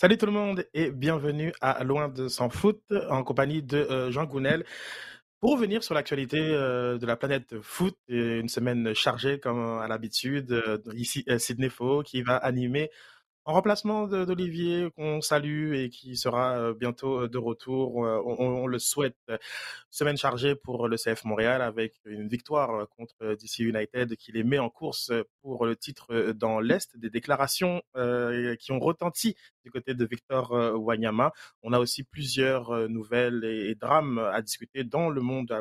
Salut tout le monde et bienvenue à Loin de s'en foot en compagnie de euh, Jean Gounel. Pour revenir sur l'actualité euh, de la planète foot, une semaine chargée comme à l'habitude, euh, ici Sydney Faux qui va animer en remplacement d'Olivier, qu'on salue et qui sera euh, bientôt euh, de retour, euh, on, le souhaite. Semaine chargée pour le CF Montréal avec une victoire contre DC United qui les met en course pour le titre dans l'Est. Des déclarations qui ont retenti du côté de Victor Wanyama. On a aussi plusieurs nouvelles et, drames à discuter dans le monde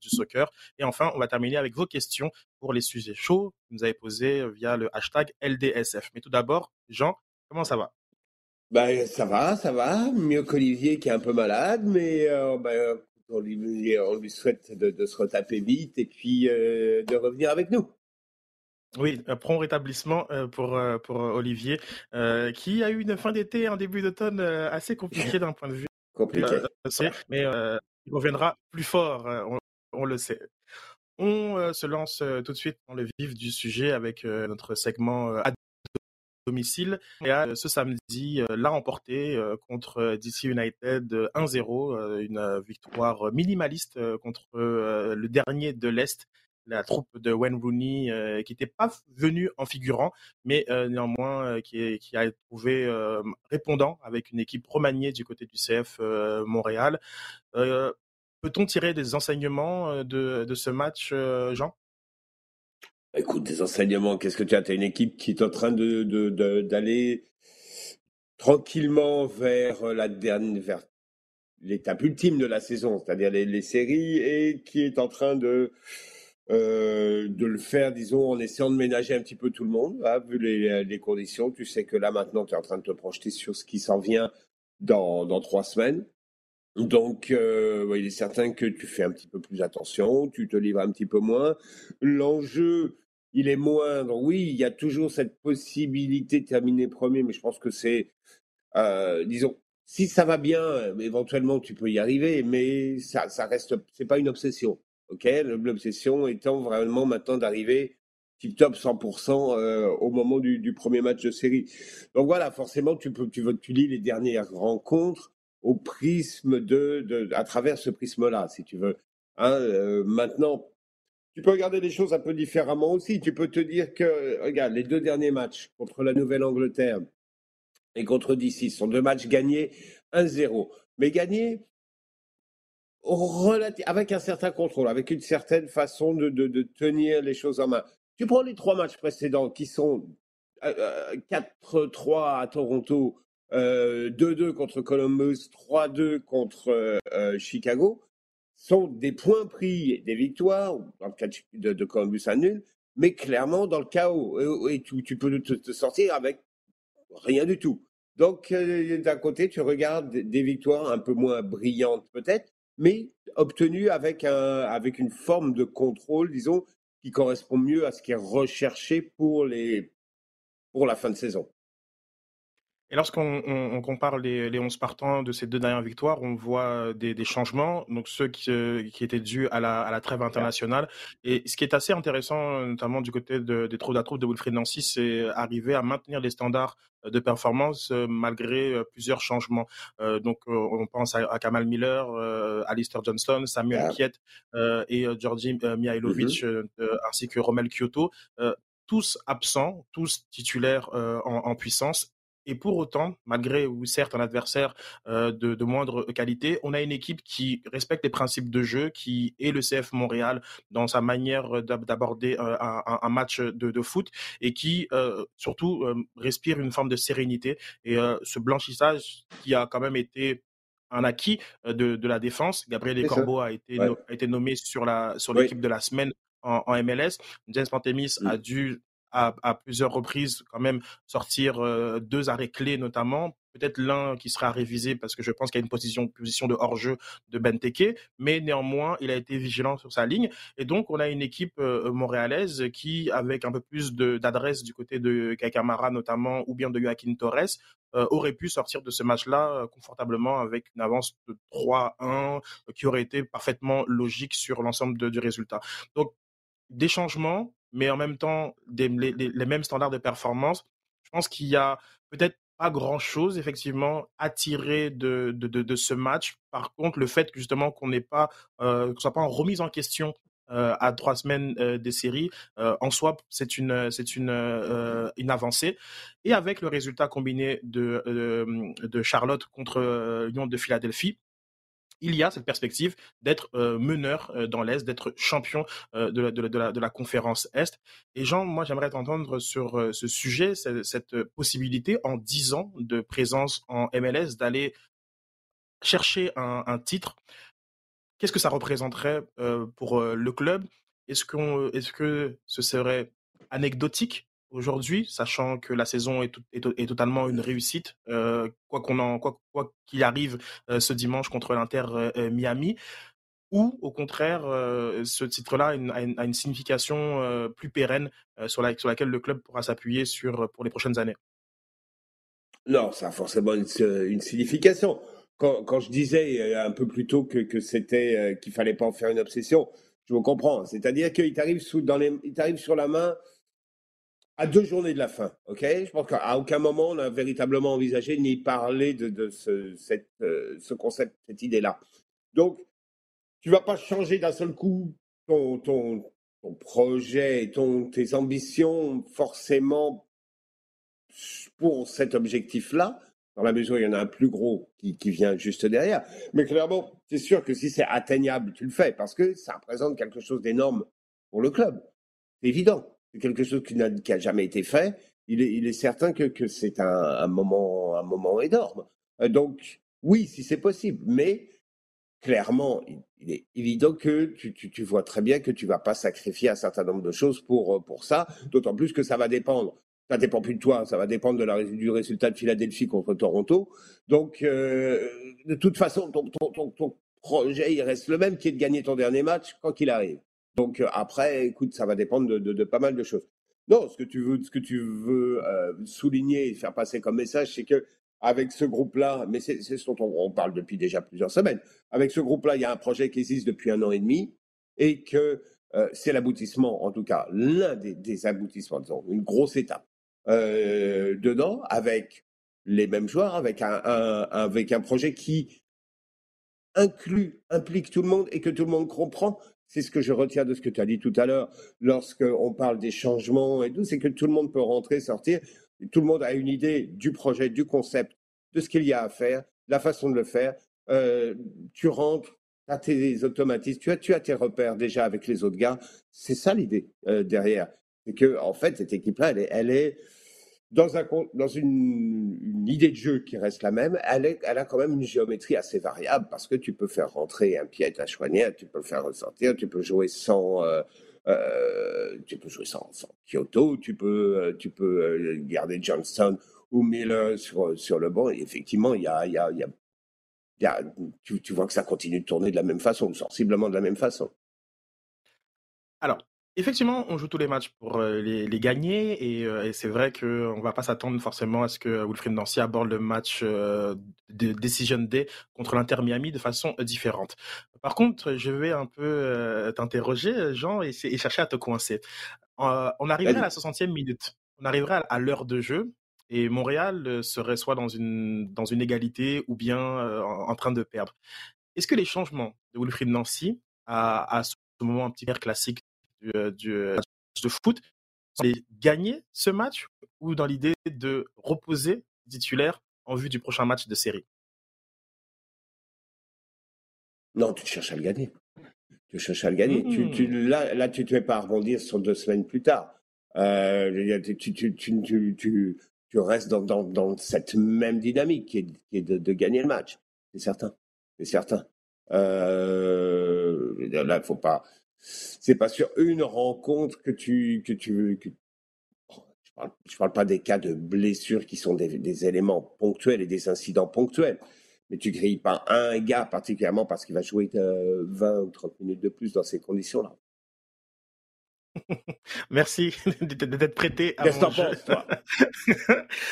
du soccer. Et enfin, on va terminer avec vos questions pour les sujets chauds que vous avez posés via le hashtag LDSF. Mais tout d'abord, Jean, Comment ça va? Ben, ça va, ça va. Mieux qu'Olivier qui est un peu malade, mais euh, ben, on, lui, souhaite de, se retaper vite et puis euh, de revenir avec nous. Oui, un prompt rétablissement euh, pour, pour Olivier, qui a eu une fin d'été, un début d'automne assez compliqué d'un point de vue. Compliqué. mais il reviendra plus fort, on, le sait. On se lance tout de suite dans le vif du sujet avec notre segment Et ce samedi euh, l'a emporté euh, contre DC United 1-0, euh, une victoire minimaliste contre le dernier de l'Est, la troupe de Wayne Rooney, qui n'était pas venu en figurant, mais néanmoins qui, qui, a trouvé répondant avec une équipe remaniée du côté du CF Montréal. Peut-on tirer des enseignements de ce match, Jean? Écoute, des enseignements, qu'est-ce que tu as? Tu as une équipe qui est en train de, d'aller tranquillement vers la dernière, vers l'étape ultime de la saison, c'est-à-dire les, séries, et qui est en train de, euh, de le faire, disons, en essayant de ménager un petit peu tout le monde, vu les, conditions. Tu sais que là, maintenant, tu es en train de te projeter sur ce qui s'en vient dans, dans trois semaines. Donc, euh, il est certain que tu fais un petit peu plus attention, tu te livres un petit peu moins. L'enjeu, il est moindre. Oui, il y a toujours cette possibilité de terminer premier, mais je pense que c'est, euh, disons, si ça va bien, éventuellement tu peux y arriver, mais ça, ça reste, c'est pas une obsession. Ok, l'obsession étant vraiment maintenant d'arriver tip top 100% euh, au moment du, premier match de série. Donc voilà, forcément tu peux, tu, tu lis les dernières rencontres au prisme de, à travers ce prisme-là, si tu veux. Hein, euh, maintenant, tu peux regarder les choses un peu différemment aussi. Tu peux te dire que, regarde, les deux derniers matchs contre la Nouvelle-Angleterre et contre DC sont deux matchs gagnés 1-0. Mais gagnés avec un certain contrôle, avec une certaine façon de, tenir les choses en main. Tu prends les trois matchs précédents qui sont 4-3 euh, à Toronto, 2-2 euh, contre Columbus, 3-2 contre euh, euh, Chicago, sont des points pris, des victoires, dans le cas de, Columbus à nul, mais clairement dans le chaos. Et, tu, peux te, sortir avec rien du tout. Donc, d'un côté, tu regardes des victoires un peu moins brillantes peut-être, mais obtenues avec, un, avec une forme de contrôle, disons, qui correspond mieux à ce qui est recherché pour, les, pour la fin de saison. Et lorsqu'on compare les, les 11 partants de ces deux dernières victoires, on voit des, changements, donc ceux qui, euh, qui étaient dus à la, à la, trêve internationale. Et ce qui est assez intéressant, notamment du côté de, des troupes troupe de Wilfried Nancy, c'est arriver à maintenir les standards de performance euh, malgré euh, plusieurs changements. donc on pense à, Kamal Miller, Alistair Johnston, Samuel Kiet et Georgi Mihailovic, mm-hmm. ainsi que Romel Kyoto tous absents, tous titulaires en, en, puissance et pour autant, malgré ou certes un adversaire euh, de, moindre qualité, on a une équipe qui respecte les principes de jeu, qui est le CF Montréal dans sa manière d'aborder euh, un, match de, foot et qui euh, surtout respire une forme de sérénité. Et ce blanchissage qui a quand même été un acquis de, la défense. Gabriel Corbeau a été, a été nommé sur l'équipe de la semaine en, MLS. James Pantemis a mm. dû à, plusieurs reprises quand même sortir deux arrêts clés notamment. Peut-être l'un qui sera révisé parce que je pense qu'il y a une position, position de hors-jeu de Benteke, mais néanmoins, il a été vigilant sur sa ligne. Et donc, on a une équipe montréalaise qui, avec un peu plus d'adresse du côté de Kakamara notamment, ou bien de Joaquin Torres, aurait pu sortir de ce match-là confortablement avec une avance de 3-1 qui aurait été parfaitement logique sur l'ensemble du résultat. Donc, des changements, mais en même temps les, mêmes standards de performance. Je pense qu'il y a peut-être pas grand-chose, effectivement, à tirer de, ce match. Par contre, le fait justement qu'on n'ait pas, euh, soit pas en remise en question euh, à trois semaines euh, des séries, en soi, c'est une, c'est une, avancée. Et avec le résultat combiné de, de Charlotte contre Lyon de Philadelphie, il y a cette perspective d'être meneur dans l'Est, d'être champion de, la, de, la, conférence Est. Et Jean, moi j'aimerais t'entendre sur ce sujet, cette, possibilité en 10 ans de présence en MLS d'aller chercher un, titre. Qu'est-ce que ça représenterait pour le club? Qu'on, est-ce que ce serait anecdotique aujourd'hui, sachant que la saison est, totalement une réussite, euh, quoi qu'il arrive euh, ce dimanche contre l'Inter euh, Miami, ou au contraire, ce titre-là a une, signification plus pérenne sur, la, sur laquelle le club pourra s'appuyer pour les prochaines années. Non, ça a forcément une, signification. Quand, je disais un peu plus tôt que, que c'était qu'il fallait pas en faire une obsession, je vous comprends. C'est-à-dire qu'il t'arrive sur la main à deux journées de la fin, ok? Je pense qu'à aucun moment on a véritablement envisagé ni parlé de, euh, ce concept, cette idée-là. Donc, tu vas pas changer d'un seul coup ton, ton, ton projet, ton, tes ambitions forcément pour cet objectif-là, dans la mesure où il y en a un plus gros qui, qui vient juste derrière. Mais clairement, c'est sûr que si c'est atteignable, tu le fais parce que ça représente quelque chose d'énorme pour le club. C'est évident quelque chose qui n'a jamais été fait, il est, certain que, c'est un, moment, un moment énorme. Euh, donc, oui, si c'est possible, mais clairement, il, est évident que tu, vois très bien que tu vas pas sacrifier un certain nombre de choses pour, euh, ça, d'autant plus que ça va dépendre. Ça dépend plus de toi, ça va dépendre de la, du résultat de Philadelphie contre Toronto. Donc, euh, de toute façon, ton projet, il reste le même, qui est de gagner ton dernier match, quand qu'il arrive. Donc euh, après, écoute, ça va dépendre de, pas mal de choses. Non, ce que tu veux, ce que tu veux euh, souligner et faire passer comme message, c'est que avec ce groupe-là, mais c'est ce dont on, parle depuis déjà plusieurs semaines, avec ce groupe-là, il y a un projet qui existe depuis un an et demi et que euh, c'est l'aboutissement, en tout cas l'un des, aboutissements, disons, une grosse étape dedans, avec les mêmes joueurs, avec un, avec un projet qui inclut, implique tout le monde et que tout le monde comprend c'est ce que je retiens de ce que tu as dit tout à l'heure, lorsqu'on parle des changements et tout, c'est que tout le monde peut rentrer, sortir, tout le monde a une idée du projet, du concept, de ce qu'il y a à faire, la façon de le faire. Euh, tu rentres, tu as tes automatismes, tu as, tu as tes repères déjà avec les autres gars. C'est ça l'idée euh, derrière. C'est que, en fait, cette équipe-là, elle est, elle est dans, un, dans une, idée de jeu qui reste la même, elle, a quand même une géométrie assez variable parce que tu peux faire rentrer un pied à Chouanière, tu peux le faire ressortir, tu peux jouer sans, euh, euh, tu peux jouer sans, Kyoto, tu peux, euh, tu peux garder Johnston ou Miller sur, sur le banc. Et effectivement, il y a, y a, il y a, tu, tu vois que ça continue de tourner de la même façon, sensiblement de la même façon. Alors, Effectivement, on joue tous les matchs pour euh, les, gagner et, c'est vrai qu'on ne va pas s'attendre forcément à ce que Wilfried Nancy aborde le match de Decision Day contre l'Inter Miami de façon différente. Par contre, je vais un peu t'interroger, Jean, et, chercher à te coincer. on arriverait à la 60e minute, on arriverait à, l'heure de jeu et Montréal serait soit dans une, dans une égalité ou bien en, train de perdre. Est-ce que les changements de Wilfried Nancy à, à ce moment un petit peu classique du, euh, du euh, de foot, gagner ce match ou dans l'idée de reposer titulaire en vue du prochain match de série? Non, tu cherches à le gagner. Tu cherches à le gagner. Tu, tu, mmh. là, là, tu ne te fais pas rebondir sur deux semaines plus tard. Euh, tu, tu, tu, tu, restes dans, dans, dans, cette même dynamique qui est, qui est de, de, gagner le match. C'est certain. C'est certain. Euh, là, il faut pas c'est pas sur une rencontre que tu que tu veux que je parle parle pas des cas de blessures qui sont des, éléments ponctuels et des incidents ponctuels mais tu grilles pas un gars particulièrement parce qu'il va jouer 20 ou 30 minutes de plus dans ces conditions là Merci d'être prêté à Qu'est-ce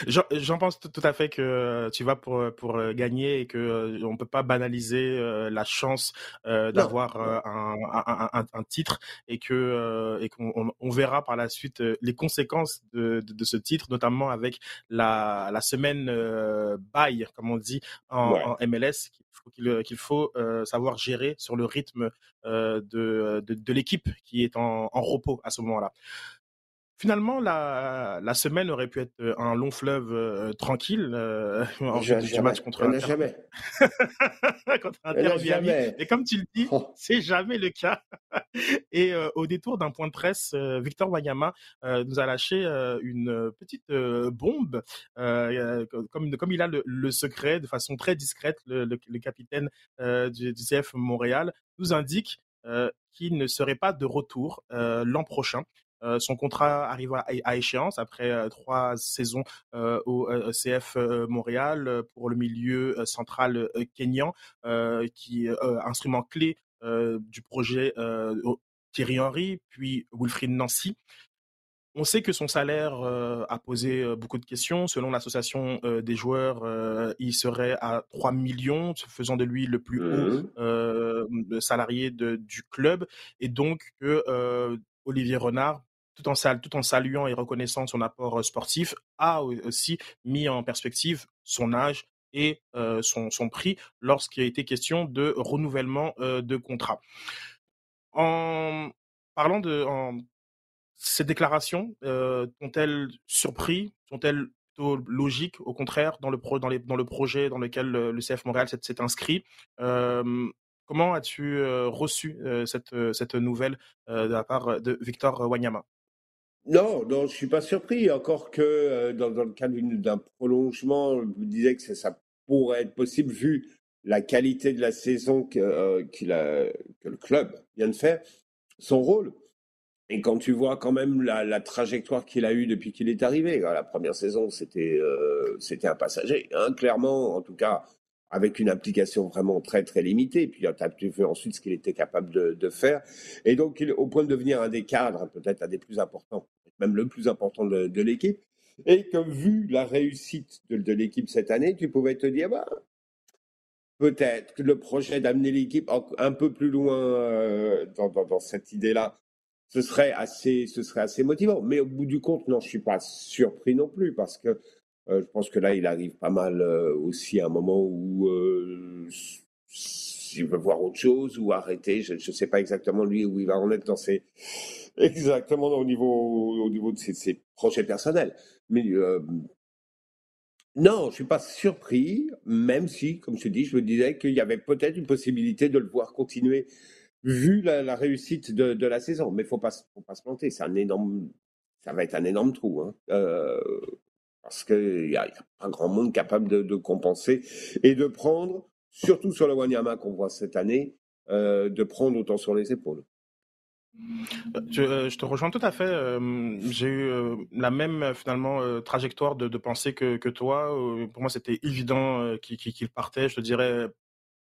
J'en pense tout à fait que tu vas pour, pour gagner et que on peut pas banaliser la chance d'avoir un, un, un, titre et que et qu'on on verra par la suite les conséquences de, de, ce titre, notamment avec la, la semaine bail, comme on dit en, en MLS, qu'il faut savoir gérer sur le rythme de, de, de l'équipe qui est en, en repos à ce moment-là. Finalement, la, la semaine aurait pu être euh, un long fleuve euh, tranquille euh, en vue du match contre Inter. jamais. contre Inter jamais. Et comme tu le dis, oh. c'est jamais le cas. Et euh, au détour d'un point de presse, Victor Wanyama nous a lâché une petite bombe, comme, comme il a le, le, secret, de façon très discrète, le, le, capitaine du, du, CF Montréal nous indique qu'il ne serait pas de retour l'an prochain. Euh, son contrat arrive à, échéance après euh, trois saisons euh, au CF Montréal pour le milieu central kényan, qui est instrument clé du projet Thierry Henry, puis Wilfried Nancy. On sait que son salaire a posé beaucoup de questions. Selon l'association des joueurs, il serait à 3 millions, faisant de lui le plus haut mmh. salarié du club. Et donc Olivier Renard tout en, tout en saluant et reconnaissant son apport euh, sportif, a aussi mis en perspective son âge et euh, son, son, prix lorsqu'il a été question de renouvellement euh, de contrat. En parlant de en, ces déclarations, sont-elles surpris, sont-elles plutôt logiques, au contraire, dans le, pro, dans, les, dans le projet dans lequel le, CF Montréal s'est inscrit Comment as-tu reçu cette, cette nouvelle de la part de Victor Wanyama? Non, non, je suis pas surpris. Encore que euh, dans, dans, le cadre d'un prolongement, je me disais que ça, pourrait être possible vu la qualité de la saison que, euh, que le club vient de faire, son rôle. Et quand tu vois quand même la, la trajectoire qu'il a eue depuis qu'il est arrivé, la première saison, c'était euh, un passager, hein, clairement, en tout cas, avec une application vraiment très très limitée. Puis tu vu ensuite ce qu'il était capable de, de, faire. Et donc, au point de devenir un des cadres, peut-être un des plus importants même le plus important de, l'équipe. Et que vu la réussite de, l'équipe cette année, tu pouvais te dire, bah, peut-être que le projet d'amener l'équipe un peu plus loin euh, dans, cette idée-là, ce serait assez, ce serait assez motivant. Mais au bout du compte, non, je suis pas surpris non plus parce que euh, je pense que là, il arrive pas mal euh, aussi à un moment où s'il veut voir autre chose ou arrêter, je ne sais pas exactement lui où il va en être dans ses Exactement au niveau, au niveau de ses, projets personnels. Mais euh, non, je suis pas surpris, même si, comme je dis, je me disais qu'il y avait peut-être une possibilité de le voir continuer vu la, réussite de, la saison. Mais faut pas, faut pas se planter. C'est un énorme, ça va être un énorme trou, hein. euh, parce qu'il y, a pas grand monde capable de, compenser et de prendre, surtout sur le Wanyama qu'on voit cette année, euh, de prendre autant sur les épaules. Je, euh, je, te rejoins tout à fait. Euh, j'ai eu euh, la même finalement trajectoire de, de pensée que, que toi. pour moi, c'était évident qu'il partait. Je te dirais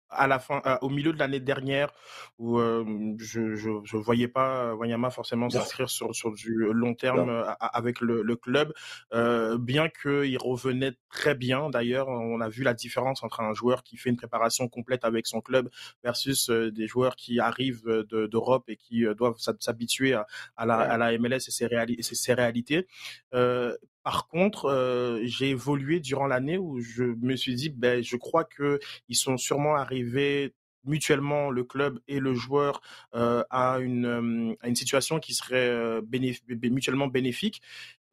à la fin, au milieu de l'année dernière, où je, je, je voyais pas Wanyama forcément s'inscrire sur sur du long terme avec le, le club, euh, bien qu'il revenait très bien. D'ailleurs, on a vu la différence entre un joueur qui fait une préparation complète avec son club versus des joueurs qui arrivent d'Europe et qui doivent s'habituer à, à, la, à la MLS et ses, réali ses réalités. Par contre, euh, j'ai évolué durant l'année où je me suis dit, ben, je crois que ils sont sûrement arrivés mutuellement le club et le joueur euh, à, une, euh, à une situation qui serait mutuellement bénéfique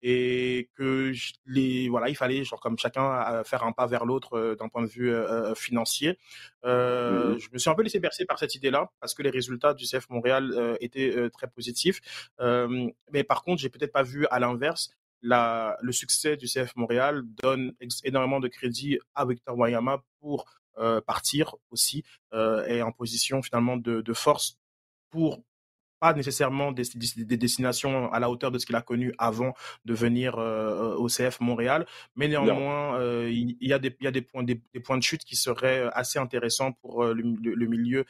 et que les voilà il fallait genre comme chacun faire un pas vers l'autre d'un point de vue financier. Mmh je me suis un peu laissé bercer par cette idée là parce que les résultats du CF Montréal étaient très positifs. Mais par contre j'ai peut-être pas vu à l'inverse le succès du CF Montréal donne énormément de crédit à Victor Wayama pour euh, partir aussi euh, et en position finalement de, force pour pas nécessairement des, destinations à la hauteur de ce qu'il a connu avant de venir euh, au CF Montréal, mais néanmoins il, y a des, il y a des points des, points de chute qui seraient assez intéressants pour le, milieu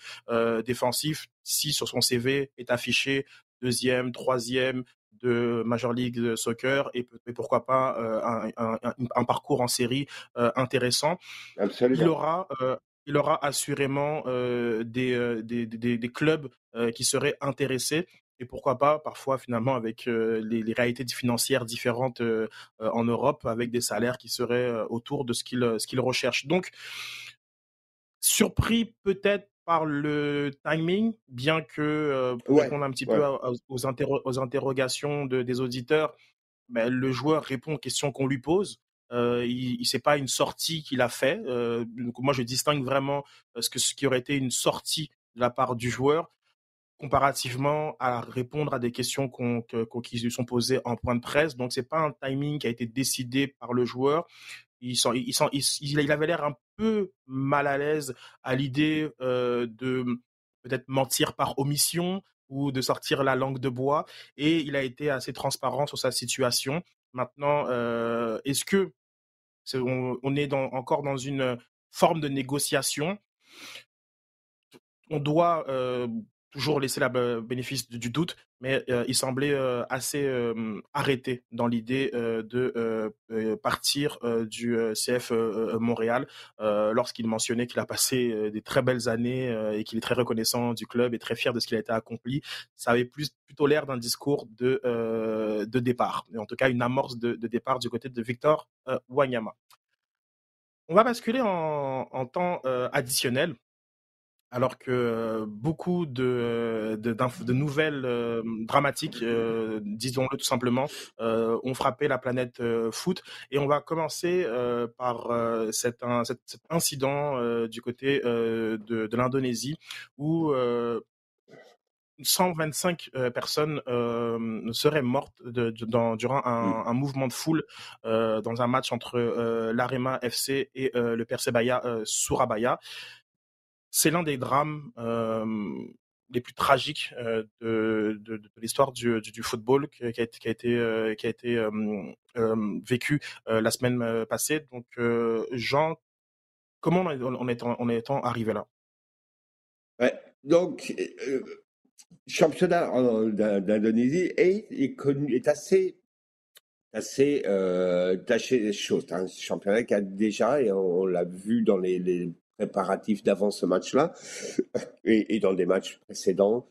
défensif si sur son CV est affiché deuxième, troisième de Major League Soccer et, pourquoi pas un, parcours en série intéressant. Il aura il aura assurément des, des, des, clubs qui seraient intéressés et pourquoi pas parfois finalement avec les, réalités financières différentes en Europe, avec des salaires qui seraient autour de ce qu'ils ce recherchent. Donc, surpris peut-être par le timing, bien que pour répondre un petit peu aux, aux, interrogations des auditeurs, ben, le joueur répond aux questions qu'on lui pose. Euh, il, il c'est pas une sortie qu'il a fait. donc moi, je distingue vraiment ce que ce qui aurait été une sortie de la part du joueur comparativement à répondre à des questions qu'on, qui lui sont posées en point de presse. Donc, c'est pas un timing qui a été décidé par le joueur. Il, avait l'air un peu mal à l'aise à l'idée euh, de peut-être mentir par omission ou de sortir la langue de bois. Et il a été assez transparent sur sa situation. Maintenant, euh, est-ce que on, est encore dans une forme de négociation? On doit euh, toujours laisser le bénéfice du doute, mais euh, il semblait euh, assez euh, arrêté dans l'idée de partir du CF Montréal lorsqu'il mentionnait qu'il a passé des très belles années et qu'il est très reconnaissant du club et très fier de ce qu'il a été accompli. Ça avait plus, plutôt l'air d'un discours de, de départ, en tout cas une amorce de, départ du côté de Victor Wanyama. On va basculer en temps additionnel alors que beaucoup de, de, nouvelles dramatiques, disons-le tout simplement, ont frappé la planète foot. Et on va commencer par cet, incident du côté de, l'Indonésie où 125 personnes seraient mortes durant mmh. un, mouvement de foule dans un match entre l'Arema FC et le Persebaya Surabaya c'est l'un des drames les plus tragiques de, l'histoire du, football qui a, été, vécu la semaine passée. Donc, Jean, comment on est, on arrivé là? Ouais, Donc, championnat d'Indonésie est, assez euh, taché choses. Un championnat qui a déjà, et on, l'a vu dans les préparatifs d'avant ce match-là et, dans des matchs précédents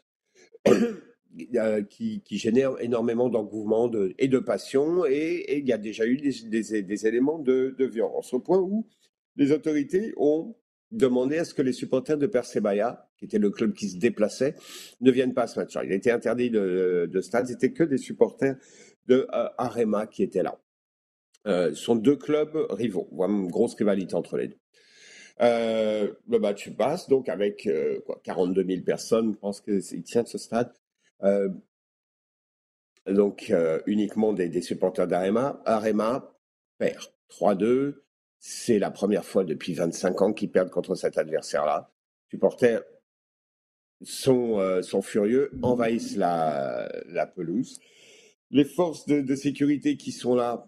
euh, qui, génèrent énormément d'engouement et de passion et, il y a déjà eu des, éléments de, violence au point où les autorités ont demandé à ce que les supporters de Persebaya, qui était le club qui se déplaçait, ne viennent pas à ce match-là. Il était interdit de, de stade, c'était que des supporters de euh, Arema qui étaient là. Euh, sont deux clubs rivaux, une grosse rivalité entre les deux. Euh, le match passe donc avec euh, quoi, 42 000 personnes, je pense qu'il tient ce stade. Euh, donc uniquement des, supporters d'Arema. Arema perd 3-2. C'est la première fois depuis 25 ans qu'ils perdent contre cet adversaire-là. Supporters sont, sont furieux, envahissent la, pelouse. Les forces de sécurité qui sont là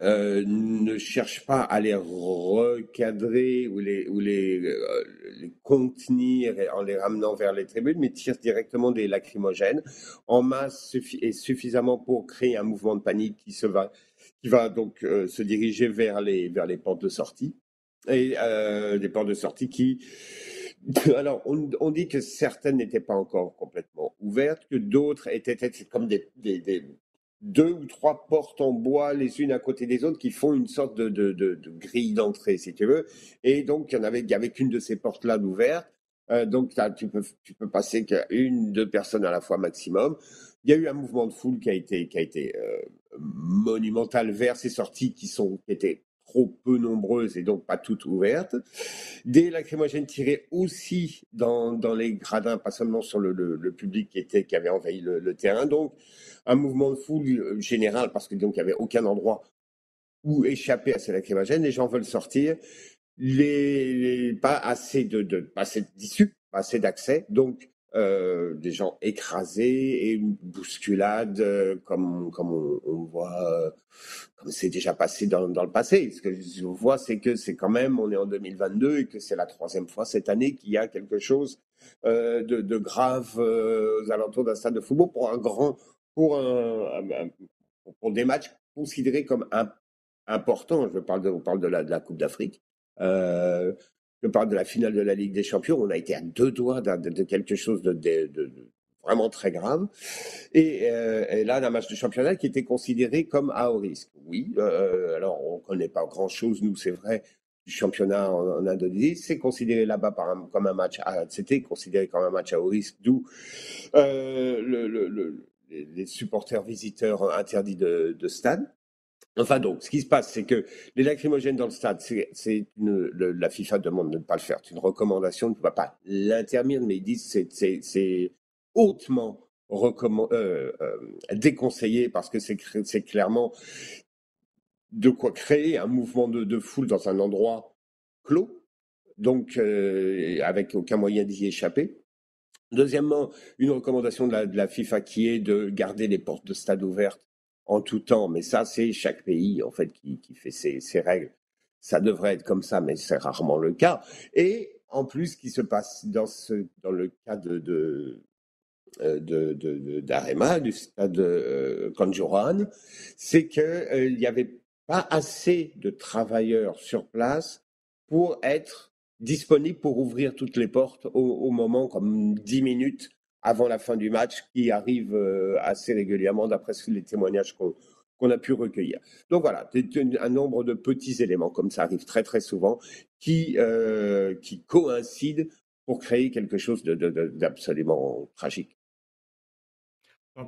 euh, ne cherche pas à les recadrer ou les, euh, contenir en les ramenant vers les tribunes, mais tire directement des lacrymogènes en masse et suffisamment pour créer un mouvement de panique qui va, donc euh, se diriger vers les, vers les portes de sortie. Et des portes de sortie qui alors, on, dit que certaines n'étaient pas encore complètement ouvertes, que d'autres étaient, étaient comme des, deux ou trois portes en bois les unes à côté des autres qui font une sorte de, de, de, grille d'entrée, si tu veux. Et donc, il y en avait, il y avait qu'une de ces portes-là d'ouverte. Euh, donc, tu peux, tu peux passer qu'une, deux personnes à la fois maximum. Il y a eu un mouvement de foule qui a été, qui a été euh, monumental vers ces sorties qui sont, qui étaient trop peu nombreuses et donc pas toutes ouvertes. Des lacrymogènes tirés aussi dans, les gradins, pas seulement sur le, public qui, était, qui avait envahi le, le terrain. Donc, un mouvement de foule euh, général parce que donc il n'y avait aucun endroit où échapper à ces lacrymogènes. Les gens veulent sortir, les, pas assez de, de pas assez d'issue, pas assez d'accès. Donc euh, des gens écrasés et une bousculade euh, comme comme on, voit euh, comme c'est déjà passé dans, dans le passé. Ce que je vois, c'est que c'est quand même on est en 2022 et que c'est la troisième fois cette année qu'il y a quelque chose de, grave aux alentours d'un stade de football pour un grand pour un, pour des matchs considérés comme importants. Je parle de, on parle de la, Coupe d'Afrique. Je parle de la finale de la Ligue des Champions. On a été à deux doigts de, quelque chose de, vraiment très grave. Et, euh, là, un match de championnat qui était considéré comme à haut risque. Oui, euh, alors on connaît pas grand-chose, nous, c'est vrai, du championnat en, Indonésie. C'est considéré là-bas comme un match à, c'était considéré comme un match à haut risque, d'où euh, le, les supporters visiteurs interdits de stade. Enfin donc, ce qui se passe, c'est que les lacrymogènes dans le stade, c'est la FIFA demande de ne pas le faire. C'est une recommandation, on ne peut pas l'interdire, mais ils disent c'est c'est hautement euh, euh, déconseillé parce que c'est clairement de quoi créer un mouvement de, foule dans un endroit clos, donc euh, avec aucun moyen d'y échapper. Deuxièmement, une recommandation de la FIFA qui est de garder les portes de stade ouvertes en tout temps, mais ça, c'est chaque pays en fait qui, qui fait ses, ses, règles. Ça devrait être comme ça, mais c'est rarement le cas. Et en plus, ce qui se passe dans, ce, dans le cas de, de euh, d'Arema, du stade de euh, Kanjuran, c'est qu'il euh, n'y avait pas assez de travailleurs sur place pour être disponibles pour ouvrir toutes les portes au, au moment comme 10 minutes avant la fin du match qui arrive euh, assez régulièrement d'après les témoignages qu'on a pu recueillir. Donc voilà, un nombre de petits éléments comme ça arrive très très souvent qui, euh, qui coïncident pour créer quelque chose d'absolument tragique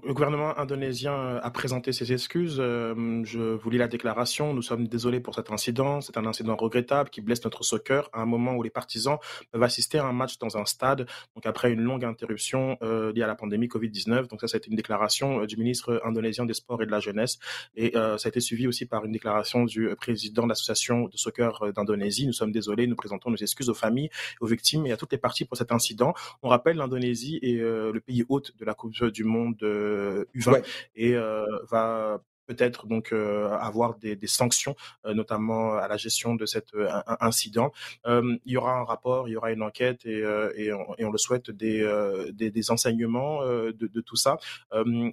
le gouvernement indonésien euh, a présenté ses excuses. Euh, je vous lis la déclaration. Nous sommes désolés pour cet incident. C'est un incident regrettable qui blesse notre soccer à un moment où les partisans peuvent assister à un match dans un stade. Donc après une longue interruption euh, liée à la pandémie Covid-19. Donc ça, ça a été une déclaration du ministre indonésien des Sports et de la Jeunesse. Et ça a été suivi aussi par une déclaration du président de l'association de soccer d'Indonésie. Nous sommes désolés. Nous présentons nos excuses aux familles, aux victimes et à toutes les parties pour cet incident. On rappelle l'Indonésie est le pays hôte de la Coupe du Monde U20 euh, et euh, va peut-être donc euh, avoir des, sanctions, notamment à la gestion de cet incident. il y aura un rapport, il y aura une enquête et, et, on, le souhaite des, des, enseignements de, tout ça.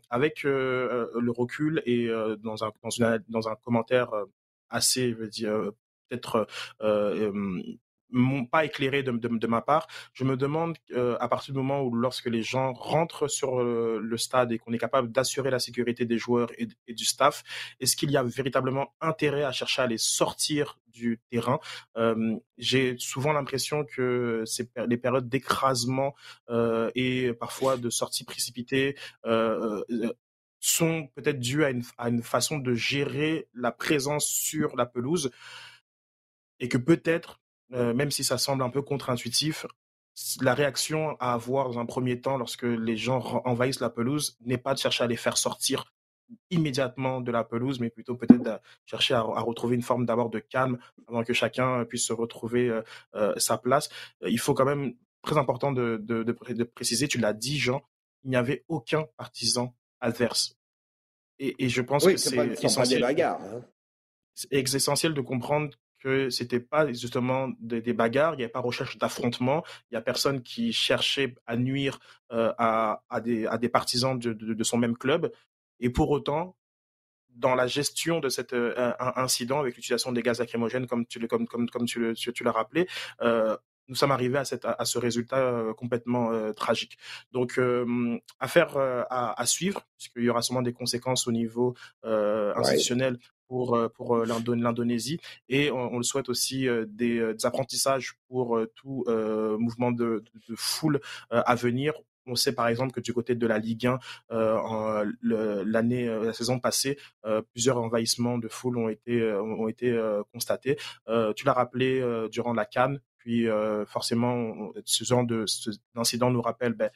avec le recul et dans un dans, une, dans un commentaire assez, je veux dire, peut-être pas éclairé de, ma part. Je me demande euh, à partir du moment où lorsque les gens rentrent sur euh, le stade et qu'on est capable d'assurer la sécurité des joueurs et, du staff, est-ce qu'il y a véritablement intérêt à chercher à les sortir du terrain? Euh, J'ai souvent l'impression que c'est les périodes d'écrasement et parfois de sortie précipitée sont peut-être dues à une façon de gérer la présence sur la pelouse et que peut-être euh, même si ça semble un peu contre-intuitif, la réaction à avoir dans un premier temps lorsque les gens envahissent la pelouse n'est pas de chercher à les faire sortir immédiatement de la pelouse, mais plutôt peut-être de chercher à, retrouver une forme d'abord de calme avant que chacun puisse se retrouver euh, euh, sa place. Il faut quand même, très important de, de, préciser, tu l'as dit Jean, il n'y avait aucun partisan adverse. Et, je pense que c'est essentiel. Hein. C'est essentiel de comprendre que c'était pas justement des, bagarres, il n'y avait pas recherche d'affrontement, il y a personne qui cherchait à nuire euh, à, des, à des partisans de, de, son même club. Et pour autant, dans la gestion de cet euh, incident avec l'utilisation des gaz lacrymogènes, comme tu, comme, comme, comme tu, tu l'as rappelé, euh, nous sommes arrivés à, cette, à, ce résultat euh, complètement euh, tragique. Donc, euh, affaire à, à, suivre, puisqu'il y aura sûrement des conséquences au niveau institutionnel pour, pour l'Indonésie. Et on, le souhaite aussi des, apprentissages pour tout mouvement de, de, foule à venir. On sait par exemple que du côté de la Ligue 1, l'année, la saison passée, plusieurs envahissements de foule ont été, ont été constatés. tu l'as rappelé durant la Cannes, puis forcément, ce genre d'incident nous rappelle ben,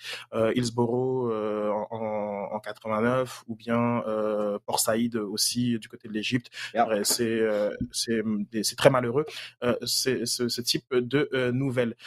Hillsborough en, en, 89 ou bien Port Saïd aussi du côté de l'Égypte. C'est c'est très malheureux ce, ce, type de nouvelles.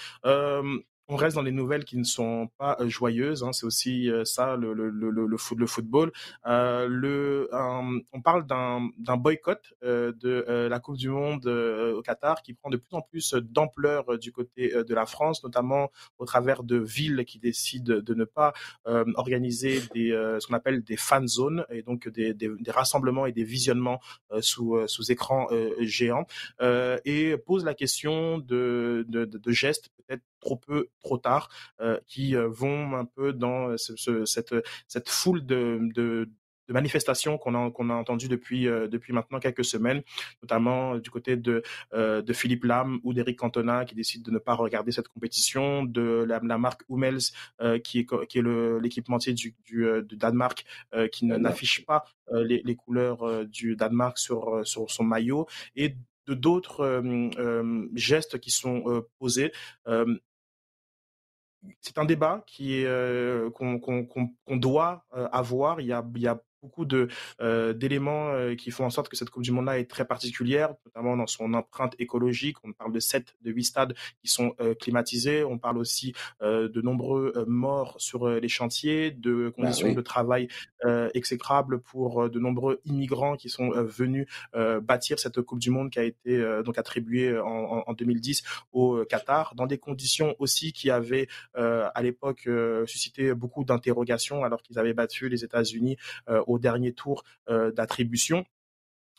On reste dans les nouvelles qui ne sont pas euh, joyeuses. Hein, c'est aussi euh, ça le, le, le, le, le football. Euh, le, on parle d'un boycott euh, de la Coupe du Monde au Qatar qui prend de plus en plus d'ampleur du côté de la France, notamment au travers de villes qui décident de ne pas organiser des, ce qu'on appelle des fan zones et donc des, des, des rassemblements et des visionnements sous, sous écran géant et pose la question de, de, de gestes peut-être trop peu, trop tard, euh, qui euh, vont un peu dans ce, cette, cette foule de, de de manifestations qu'on a qu'on a entendu depuis euh, depuis maintenant quelques semaines, notamment du côté de euh, de Philippe Lam ou d'Eric Cantona qui décide de ne pas regarder cette compétition, de la, la marque Hummels euh, qui est qui est l'équipementier du, du du Danemark qui n'affiche pas les, les couleurs du Danemark sur sur son maillot et de d'autres gestes qui sont posés c'est un débat qui est euh, qu'on doit euh, avoir. Il y a, il y a beaucoup de euh, d'éléments euh, qui font en sorte que cette Coupe du Monde là est très particulière, notamment dans son empreinte écologique. On parle de 7 de 8 stades qui sont euh, climatisés. On parle aussi de nombreux morts sur les chantiers, de bah conditions de travail exécrables pour de nombreux immigrants qui sont venus bâtir cette Coupe du Monde qui a été donc attribuée en, en, 2010 au Qatar, dans des conditions aussi qui avaient à l'époque suscité beaucoup d'interrogations alors qu'ils avaient battu les États-Unis au au dernier tour d'attribution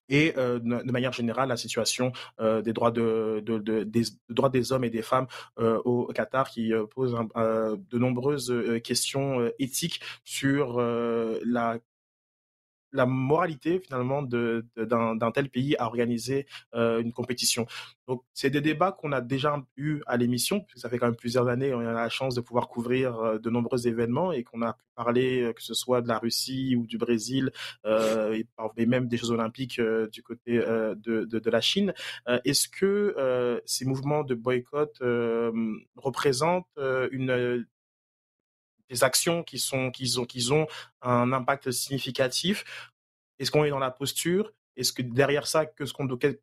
et de manière générale la situation des droits de, des droits des hommes et des femmes au Qatar qui pose de nombreuses questions éthiques sur la la moralité finalement d'un, tel pays à organiser euh, une compétition. Donc c'est des débats qu'on a déjà eu à l'émission, puisque ça fait quand même plusieurs années, on a la chance de pouvoir couvrir euh, de nombreux événements et qu'on a pu parler euh, que ce soit de la Russie ou du Brésil et, même des Jeux Olympiques du côté de, de, la Chine. Est-ce que ces mouvements de boycott représentent une des actions qui sont qui ont qui ont un impact significatif Est-ce qu'on est dans la posture? Est-ce que derrière ça, que ce qu'on que,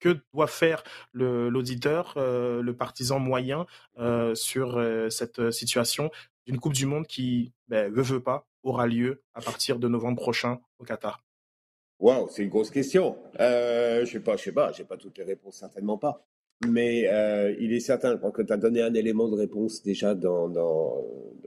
que doit faire l'auditeur, euh, le partisan moyen euh, sur euh, cette situation? D'une Coupe du Monde qui, ben, veut, veut pas, aura lieu à partir de novembre prochain au Qatar Waouh, c'est une grosse question. je sais pas, je sais pas, j'ai pas toutes les réponses, certainement pas. Mais euh, il est certain, je crois que tu as donné un élément de réponse déjà dans,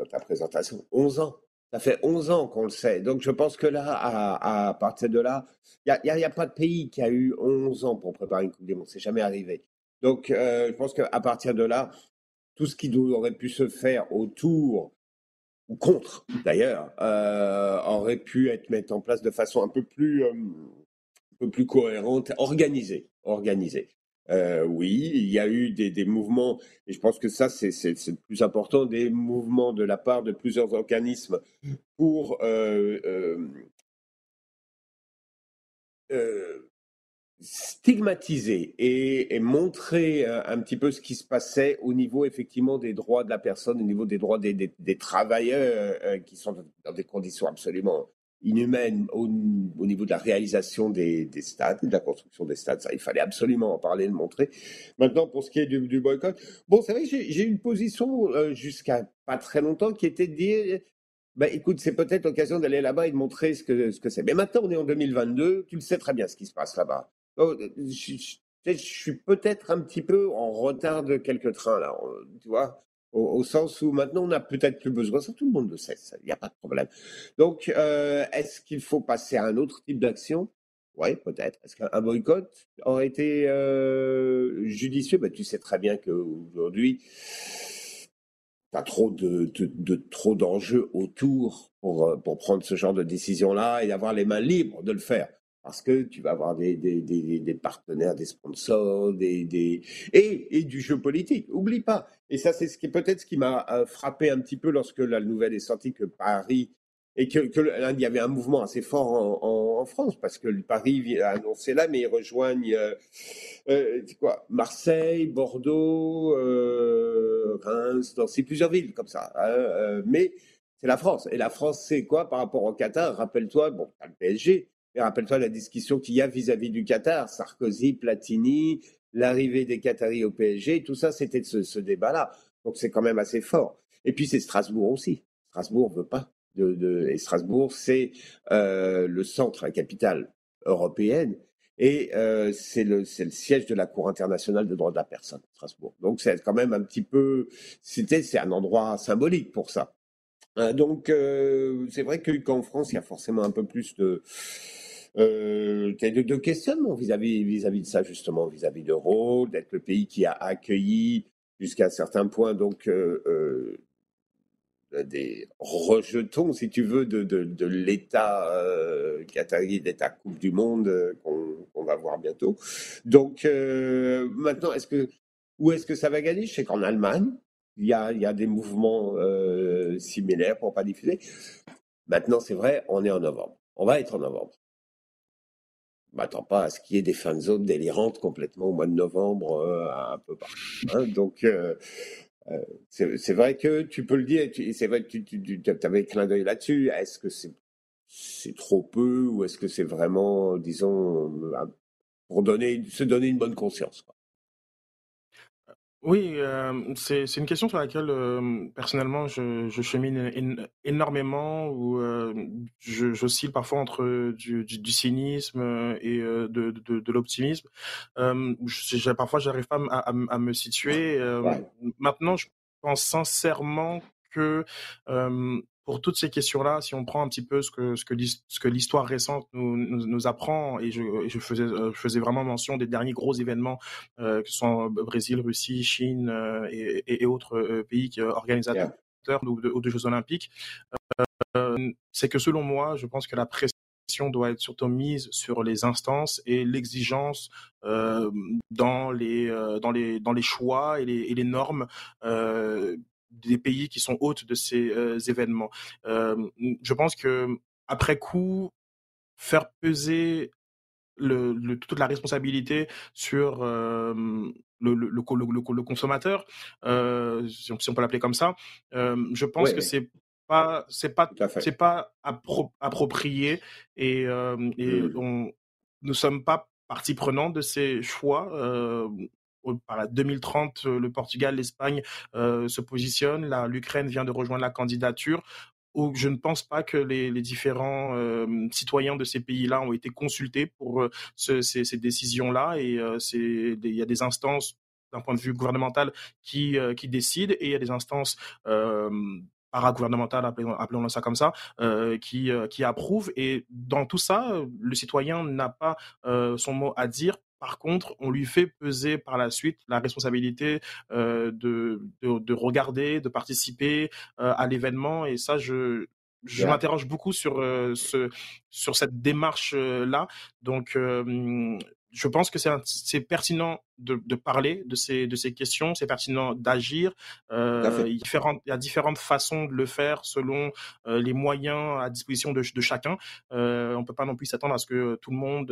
ta présentation. 11 ans. Ça fait 11 ans qu'on le sait. Donc je pense que là, à, partir de là, il n'y a, pas de pays qui a eu 11 ans pour préparer une Coupe du Monde. C'est jamais arrivé. Donc euh, je pense qu'à partir de là, tout ce qui aurait pu se faire autour ou contre, d'ailleurs, euh, aurait pu être mis en place de façon un peu plus, un peu plus cohérente, organisée. organisée. Euh, oui, il y a eu des, mouvements, et je pense que ça, c'est le plus important, des mouvements de la part de plusieurs organismes pour euh, euh, stigmatiser et, montrer un petit peu ce qui se passait au niveau effectivement des droits de la personne, au niveau des droits des, travailleurs qui sont dans des conditions absolument inhumaine au, au, niveau de la réalisation des, des, stades, de la construction des stades. Ça, il fallait absolument en parler, le montrer. Maintenant, pour ce qui est du, boycott, bon, c'est vrai que j'ai une position euh, jusqu'à pas très longtemps qui était de dire, bah, écoute, c'est peut-être l'occasion d'aller là-bas et de montrer ce que ce que c'est. Mais maintenant, on est en 2022, tu le sais très bien ce qui se passe là-bas. Oh, je, je, je, suis peut-être un petit peu en retard de quelques trains là, tu vois au, sens où maintenant on n'a peut-être plus besoin, ça tout le monde le sait, il n'y a pas de problème. Donc, euh, est-ce qu'il faut passer à un autre type d'action? Oui, peut-être. Est-ce qu'un boycott aurait été euh, judicieux? Ben, Tu sais très bien qu'aujourd'hui, tu as trop trop d'enjeux autour pour, euh, pour prendre ce genre de décision-là et avoir les mains libres de le faire parce que tu vas avoir des, partenaires, des sponsors, des. Et, du jeu politique. Oublie pas. Et ça, c'est peut-être ce qui m'a euh, frappé un petit peu lorsque la nouvelle est sortie que Paris et que, il y avait un mouvement assez fort en, France parce que Paris a annoncé là, mais ils rejoignent euh, euh, quoi, Marseille, Bordeaux, euh, Reims, c'est plusieurs villes comme ça. Hein, mais c'est la France. Et la France, c'est quoi par rapport au Qatar? Rappelle-toi, bon, le PSG, rappelle-toi la discussion qu'il y a vis-à-vis du Qatar, Sarkozy, Platini, l'arrivée des Qataris au PSG, tout ça, c'était ce, ce débat-là. Donc c'est quand même assez fort. Et puis c'est Strasbourg aussi. Strasbourg veut pas de, et Strasbourg c'est euh, le centre, la capitale européenne. Et euh, c'est le, le siège de la Cour internationale de droits de la personne, Strasbourg. Donc c'est quand même un petit peu, c'est un endroit symbolique pour ça. Euh, donc euh, c'est vrai qu'en France, il y a forcément un peu plus de, euh, de, de questionnement vis-à-vis vis-à-vis de ça justement, vis-à-vis de rôle, d'être le pays qui a accueilli jusqu'à un certain point donc euh, euh, des rejetons, si tu veux, de, de, de l'État euh, qatari, d'État Coupe du Monde euh, qu'on va voir bientôt. Donc maintenant, est-ce que où est-ce que ça va gagner? Je sais qu'en Allemagne, il y a, y a des mouvements similaires pour pas diffuser. Maintenant, c'est vrai, on est en novembre. On va être en novembre. M'attends pas à ce qu'il y ait des fan zones délirantes complètement au mois de novembre, euh, un peu partout. Hein. Donc, euh, euh, c'est vrai que tu peux le dire, c'est vrai que tu, tu, tu avais clin d'œil là-dessus. Est-ce que c'est trop peu ou est-ce que c'est vraiment, disons, pour donner, se donner une bonne conscience. Oui, euh, c'est c'est une question sur laquelle euh, personnellement je, je chemine én- énormément ou euh, je j'oscille parfois entre du, du, du cynisme et euh, de, de, de l'optimisme. Euh, je- j'ai- parfois j'arrive pas à, à, à me situer. Euh, maintenant, je pense sincèrement que euh, pour toutes ces questions-là, si on prend un petit peu ce que ce que ce que l'histoire récente nous, nous, nous apprend, et je, et je faisais euh, je faisais vraiment mention des derniers gros événements euh, que ce soit Brésil, Russie, Chine euh, et, et, autres euh, pays qui, euh, organisateurs yeah. ou de, ou de Jeux Olympiques, euh, c'est que selon moi, je pense que la pression doit être surtout mise sur les instances et l'exigence euh, dans les euh, dans les dans les choix et les, et les normes euh, des pays qui sont hôtes de ces euh, événements. Je pense que après coup, faire peser le, le, toute la responsabilité sur euh, le, consommateur, euh, si, on, si on peut l'appeler comme ça. Euh, je pense que oui, c'est pas c'est pas c'est pas appro approprié et, et Hmm. on nous sommes pas partie prenante de ces choix. Par la 2030, euh, le Portugal, l'Espagne euh, se positionnent. La- L'Ukraine vient de rejoindre la candidature où je ne pense pas que les, différents euh, citoyens de ces pays-là ont été consultés pour ce- ces, décisions-là. Et il y a des instances d'un point de vue gouvernemental qui, décident et il y a des instances euh, paragouvernementales, appelons, appelons ça comme ça, qui, euh, qui approuvent. Et dans tout ça, le citoyen n'a pas son mot à dire. Par contre, on lui fait peser par la suite la responsabilité euh, de, de, de regarder, de participer euh, à l'événement. Et ça, je, je Yeah. m'interroge beaucoup sur euh, ce sur cette démarche là. Donc, je pense que c'est pertinent de, de parler de ces de ces questions. C'est pertinent d'agir. Euh, il, y a différentes, il y a différentes façons de le faire selon euh, les moyens à disposition de, de chacun. Euh, on peut pas non plus s'attendre à ce que tout le monde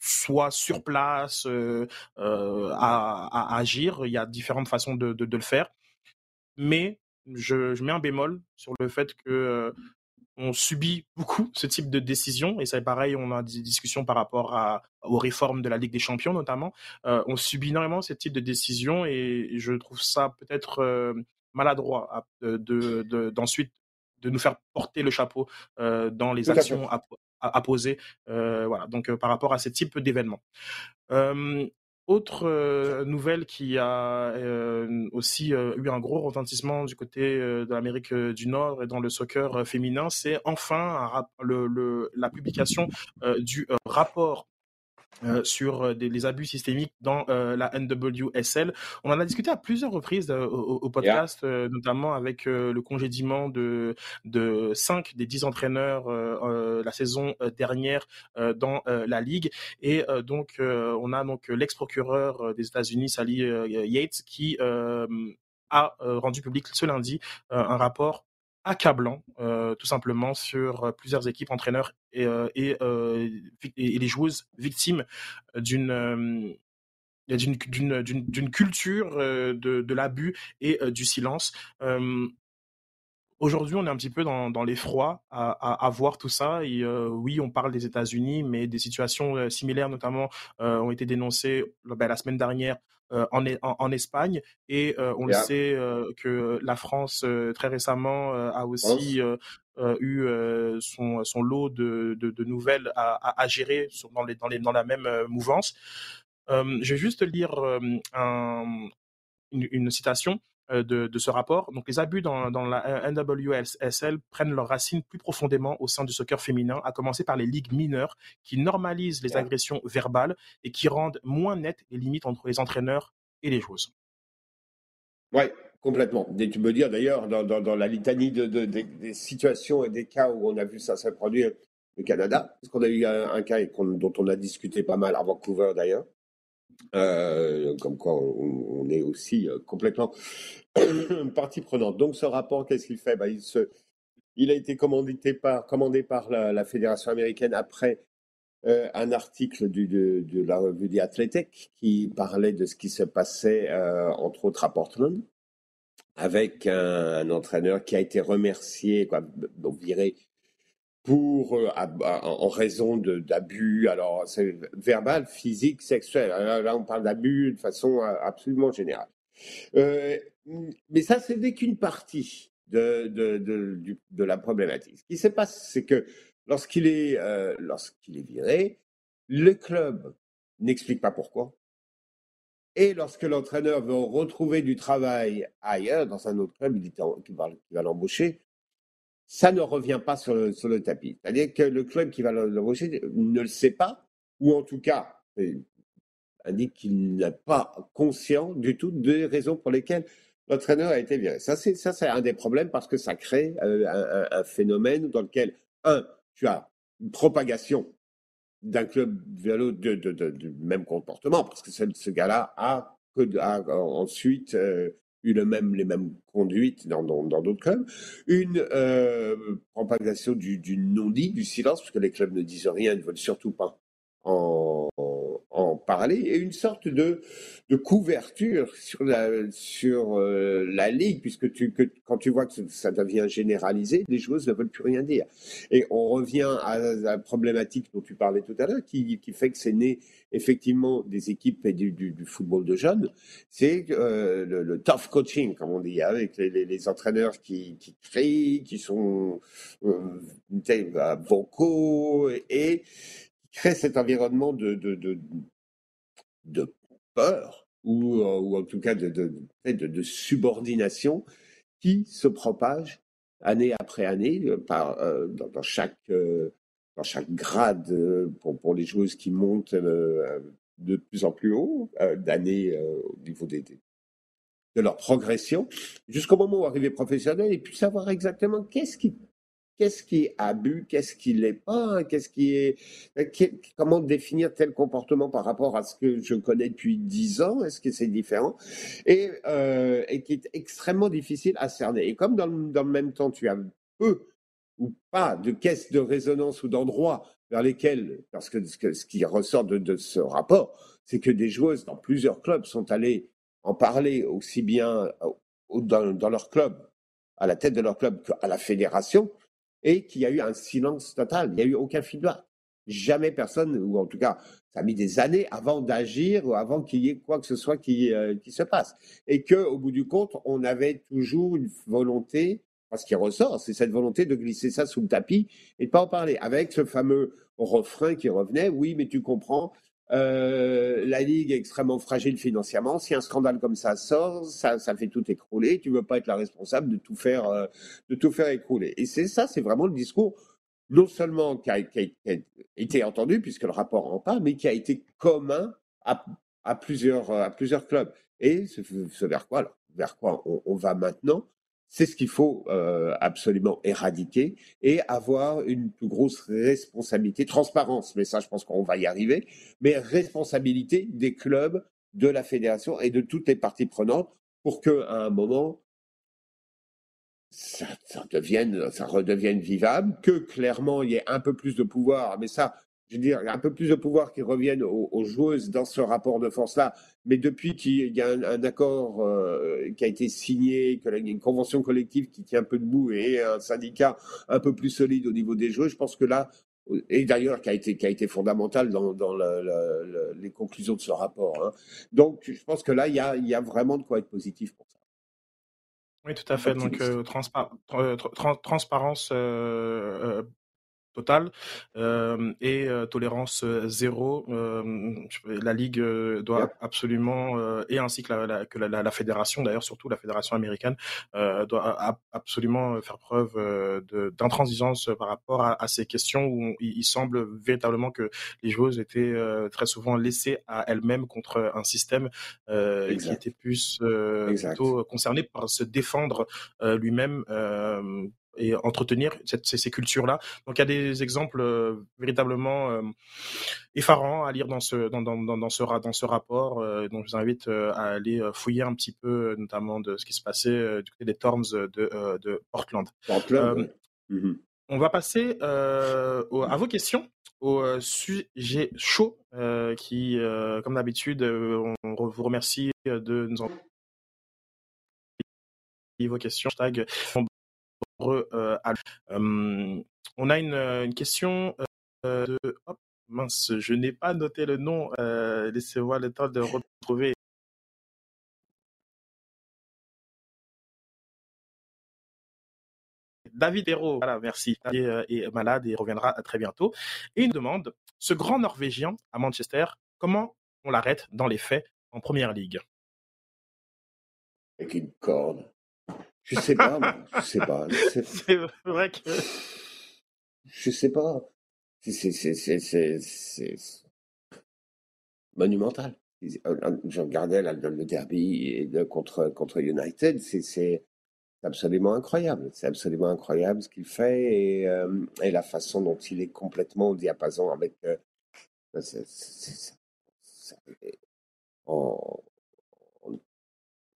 soit sur place euh, euh, à, à agir. Il y a différentes façons de, de, de le faire. Mais je, je mets un bémol sur le fait que euh, on subit beaucoup ce type de décision et c'est pareil on a des discussions par rapport à, aux réformes de la Ligue des Champions notamment on subit énormément ce type de décision et je trouve ça peut-être maladroit à- de de- d'ensuite nous faire porter le chapeau dans les Tout actions à, à- poser euh, voilà. Donc euh, par rapport à ce type d'événement euh, autre nouvelle qui a euh, aussi eu un gros retentissement du côté de l'Amérique du Nord et dans le soccer féminin, c'est enfin la publication du rapport euh, sur euh, des, les abus systémiques dans euh, la NWSL. On en a discuté à plusieurs reprises euh, au, podcast, notamment avec le congédiement de, de 5 des 10 entraîneurs la saison dernière dans la ligue. Et donc, on a donc l'ex-procureur des États-Unis, Sally Yates, qui a rendu public ce lundi un rapport accablant, euh, tout simplement, sur euh, plusieurs équipes, entraîneurs et, euh, et, les joueuses victimes d'une d'une culture de, l'abus et du silence. Aujourd'hui, on est un petit peu dans, l'effroi à, voir tout ça. Et oui, on parle des États-Unis, mais des situations similaires, notamment, ont été dénoncées ben, la semaine dernière en, en, Espagne. Et on le sait que la France, très récemment, a aussi eu son, son, lot de, de, de nouvelles à, à, gérer dans, les, dans, les, dans la même mouvance. je vais juste lire un, une, une, citation de, de, ce rapport. Donc, les abus dans, dans la NWSL prennent leurs racines plus profondément au sein du soccer féminin, à commencer par les ligues mineures qui normalisent les agressions verbales et qui rendent moins nettes les limites entre les entraîneurs et les joueuses. Oui, complètement. Et tu peux dire d'ailleurs, dans, dans, dans, la litanie de, de, des situations et des cas où on a vu ça se produire au Canada, parce qu'on a eu un, cas dont on a discuté pas mal à Vancouver d'ailleurs, euh, comme quoi on, est aussi euh, complètement partie prenante. Donc ce rapport, qu'est-ce qu'il fait? Bah, il, a été commandé par, commandé par la, Fédération américaine après euh, un article du, de, de, la revue The Athletic qui parlait de ce qui se passait, entre autres, à Portland, avec un, entraîneur qui a été remercié, donc viré pour euh, en raison d'abus, alors c'est verbal, physique, sexuel. Là, on parle d'abus de façon euh, absolument générale. Euh, mais ça, ce n'est qu'une partie de, la problématique. Ce qui se passe, c'est que lorsqu'il est, lorsqu'il est viré, le club n'explique pas pourquoi. Et lorsque l'entraîneur veut retrouver du travail ailleurs, dans un autre club, il, qui va, va l'embaucher, ça ne revient pas sur le, le tapis. C'est-à-dire que le club qui va l'embaucher ne le sait pas, ou en tout cas indique qu'il n'est pas conscient du tout des raisons pour lesquelles l'entraîneur a été viré. Ça, c'est un des problèmes parce que ça crée euh, un, phénomène dans lequel un, tu as une propagation d'un club vers l'autre du même comportement parce que ce, gars-là a, a, ensuite euh, eu même, les mêmes conduites dans d'autres clubs, une euh, propagation du, du non-dit, du silence, parce que les clubs ne disent rien, ne veulent surtout pas en, en parler, et une sorte de, de couverture sur la, sur euh, la ligue, puisque tu, que, quand tu vois que ça devient généralisé, les joueuses ne veulent plus rien dire. Et on revient à la problématique dont tu parlais tout à l'heure, qui, qui fait que c'est né effectivement des équipes et du, du, football de jeunes, c'est euh, le, tough coaching, comme on dit, avec les entraîneurs qui, qui crient, qui sont euh, vocaux et crée cet environnement de, de, de, peur ou, euh, ou en tout cas de, de, subordination qui se propage année après année euh, par, euh, dans, chaque, dans chaque grade pour, pour les joueuses qui montent de plus en plus haut d'année au niveau de leur progression, jusqu'au moment où arriver professionnel et puis savoir exactement qu'est-ce qui qu'est-ce qui est abus, qu'est-ce qui l'est pas, qu'est-ce qui est, euh, comment définir tel comportement par rapport à ce que je connais depuis dix ans, est-ce que c'est différent, et, euh, qui est extrêmement difficile à cerner. Et comme dans le, même temps, tu as peu ou pas de caisses de résonance ou d'endroits vers lesquels, parce que ce, qui ressort de, de ce rapport, c'est que des joueuses dans plusieurs clubs sont allées en parler aussi bien euh, dans, dans leur club, à la tête de leur club qu'à la fédération, et qu'il y a eu un silence total. Il n'y a eu aucun feedback. Jamais personne, ou en tout cas, ça a mis des années avant d'agir ou avant qu'il y ait quoi que ce soit qui, euh, qui se passe. Et que, au bout du compte, on avait toujours une volonté, parce qu'il ressort, c'est cette volonté de glisser ça sous le tapis et de pas en parler. Avec ce fameux refrain qui revenait, oui, mais tu comprends, euh, la Ligue est extrêmement fragile financièrement. Si un scandale comme ça sort, ça, fait tout écrouler. Tu veux pas être la responsable de tout faire, euh, de tout faire écrouler. Et c'est ça, c'est vraiment le discours non seulement qui a, été entendu puisque le rapport en parle, mais qui a été commun à, plusieurs, à plusieurs clubs. Et ce, vers quoi, vers quoi on va maintenant? C'est ce qu'il faut euh, absolument éradiquer et avoir une plus grosse responsabilité, transparence, mais ça je pense qu'on va y arriver, mais responsabilité des clubs, de la fédération et de toutes les parties prenantes pour qu'à un moment, ça, devienne, ça redevienne vivable, que clairement il y ait un peu plus de pouvoir, mais ça, je veux dire, un peu plus de pouvoir qui revienne aux, joueuses dans ce rapport de force-là. Mais depuis qu'il y a un, accord euh, qui a été signé, qu'il y a une convention collective qui tient un peu debout et un syndicat un peu plus solide au niveau des joueurs, je pense que là, et d'ailleurs qui a été qui fondamental dans, les conclusions de ce rapport. Hein. Donc je pense que là il y a vraiment de quoi être positif pour ça. Oui, tout à fait. Donc, euh, transparence euh, total et tolérance zéro. la Ligue doit absolument, et ainsi que la, que la, fédération, d'ailleurs surtout la fédération américaine, doit absolument faire preuve d'intransigeance par rapport à, ces questions où il, semble véritablement que les joueuses étaient très souvent laissées à elles-mêmes contre un système qui était plus plutôt concerné par se défendre lui-même et entretenir cette, ces, cultures-là. Donc il y a des exemples euh, véritablement euh, effarants à lire dans ce dans, dans, dans, ce dans ce rapport. Euh, donc je vous invite à aller fouiller un petit peu, notamment de ce qui se passait du côté des Torms de, de Portland. Portland. Mmh on va passer à vos questions, au sujet chaud qui, comme d'habitude, on vous remercie de nous envoyer vos questions. Hashtag euh, on a une, euh, question euh, mince, je n'ai pas noté le nom. Laissez-moi le temps de retrouver. David Hérault, voilà, merci, est, est, malade et reviendra très bientôt. Et une demande, ce grand Norvégien à Manchester, comment on l'arrête dans les faits en Première Ligue? Je sais pas, je sais pas. C'est vrai que. Je sais pas. C'est monumental. Je regardais le derby contre, contre United, c'est absolument incroyable. C'est absolument incroyable ce qu'il fait et, euh, et, la façon dont il est complètement au diapason avec. Euh, en,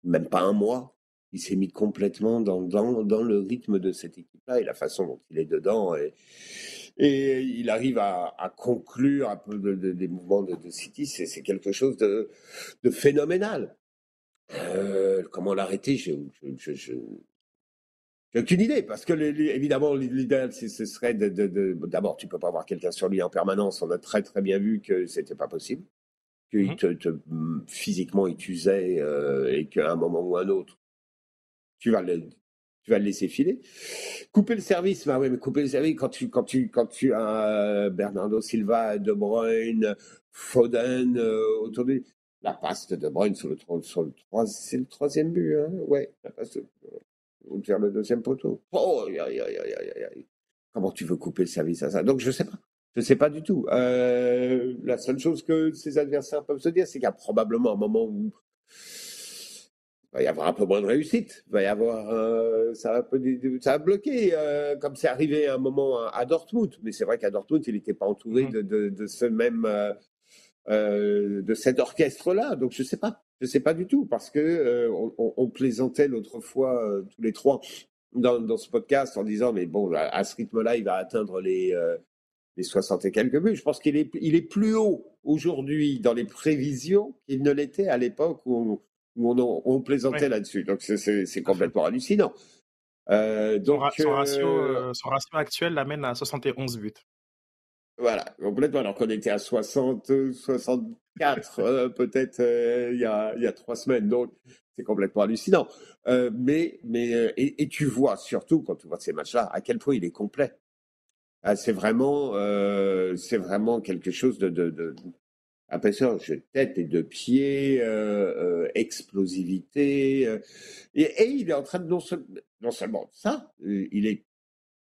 même pas un mois, il s'est mis complètement dans, dans, dans, le rythme de cette équipe-là et la façon dont il est dedans. Et, et il arrive à, à conclure un peu de, des mouvements de, de City. C'est quelque chose de, de phénoménal. Euh, comment l'arrêter Je je, je, j'ai aucune idée, parce que évidemment, l'idéal, ce serait de. D'abord, tu peux pas avoir quelqu'un sur lui en permanence. On a très très bien vu que c'était pas possible, qu'il mmh. te, te, physiquement il t'usait euh, et qu'à un moment ou un autre, tu vas le, tu vas le laisser filer. Couper le service, bah oui, mais couper le service quand tu, quand tu, quand tu as Bernardo Silva, De Bruyne, Foden euh, autour de la passe de De Bruyne sur le, sur le c'est le troisième but, hein, ouais, la passe vers le deuxième poteau. Oh. Comment tu veux couper le service à ça? Donc je sais pas. Je sais pas du tout. Euh, la seule chose que ses adversaires peuvent se dire, c'est qu'il y a probablement un moment où va y avoir un peu moins de réussite. va y avoir, euh, ça, va peu, ça va bloquer, euh, comme c'est arrivé à un moment à, Dortmund. Mais c'est vrai qu'à Dortmund, il n'était pas entouré mmh. de, de, de, ce même, euh, de cet orchestre-là. Donc je sais pas, je sais pas du tout, parce que on, on, plaisantait l'autre fois tous les trois dans, dans, ce podcast en disant, mais bon, à, ce rythme-là, il va atteindre les les 60 et quelques buts. Je pense qu'il est, il est plus haut aujourd'hui dans les prévisions qu'il ne l'était à l'époque où on, on plaisantait là-dessus. Donc c'est complètement hallucinant. Euh, donc, son, ratio, euh, euh, son, ratio, actuel l'amène à 71 buts. Voilà, complètement. Alors qu'on était à 60, 64 peut-être il, y a, il y a trois semaines. Donc c'est complètement hallucinant. mais mais et, tu vois surtout quand tu vois ces matchs-là à quel point il est complet. Ah, c'est vraiment c'est vraiment quelque chose de, de, de impressionnant, de tête et de pied, euh, euh, explosivité. Euh, et, il est en train de non, seulement ça, il est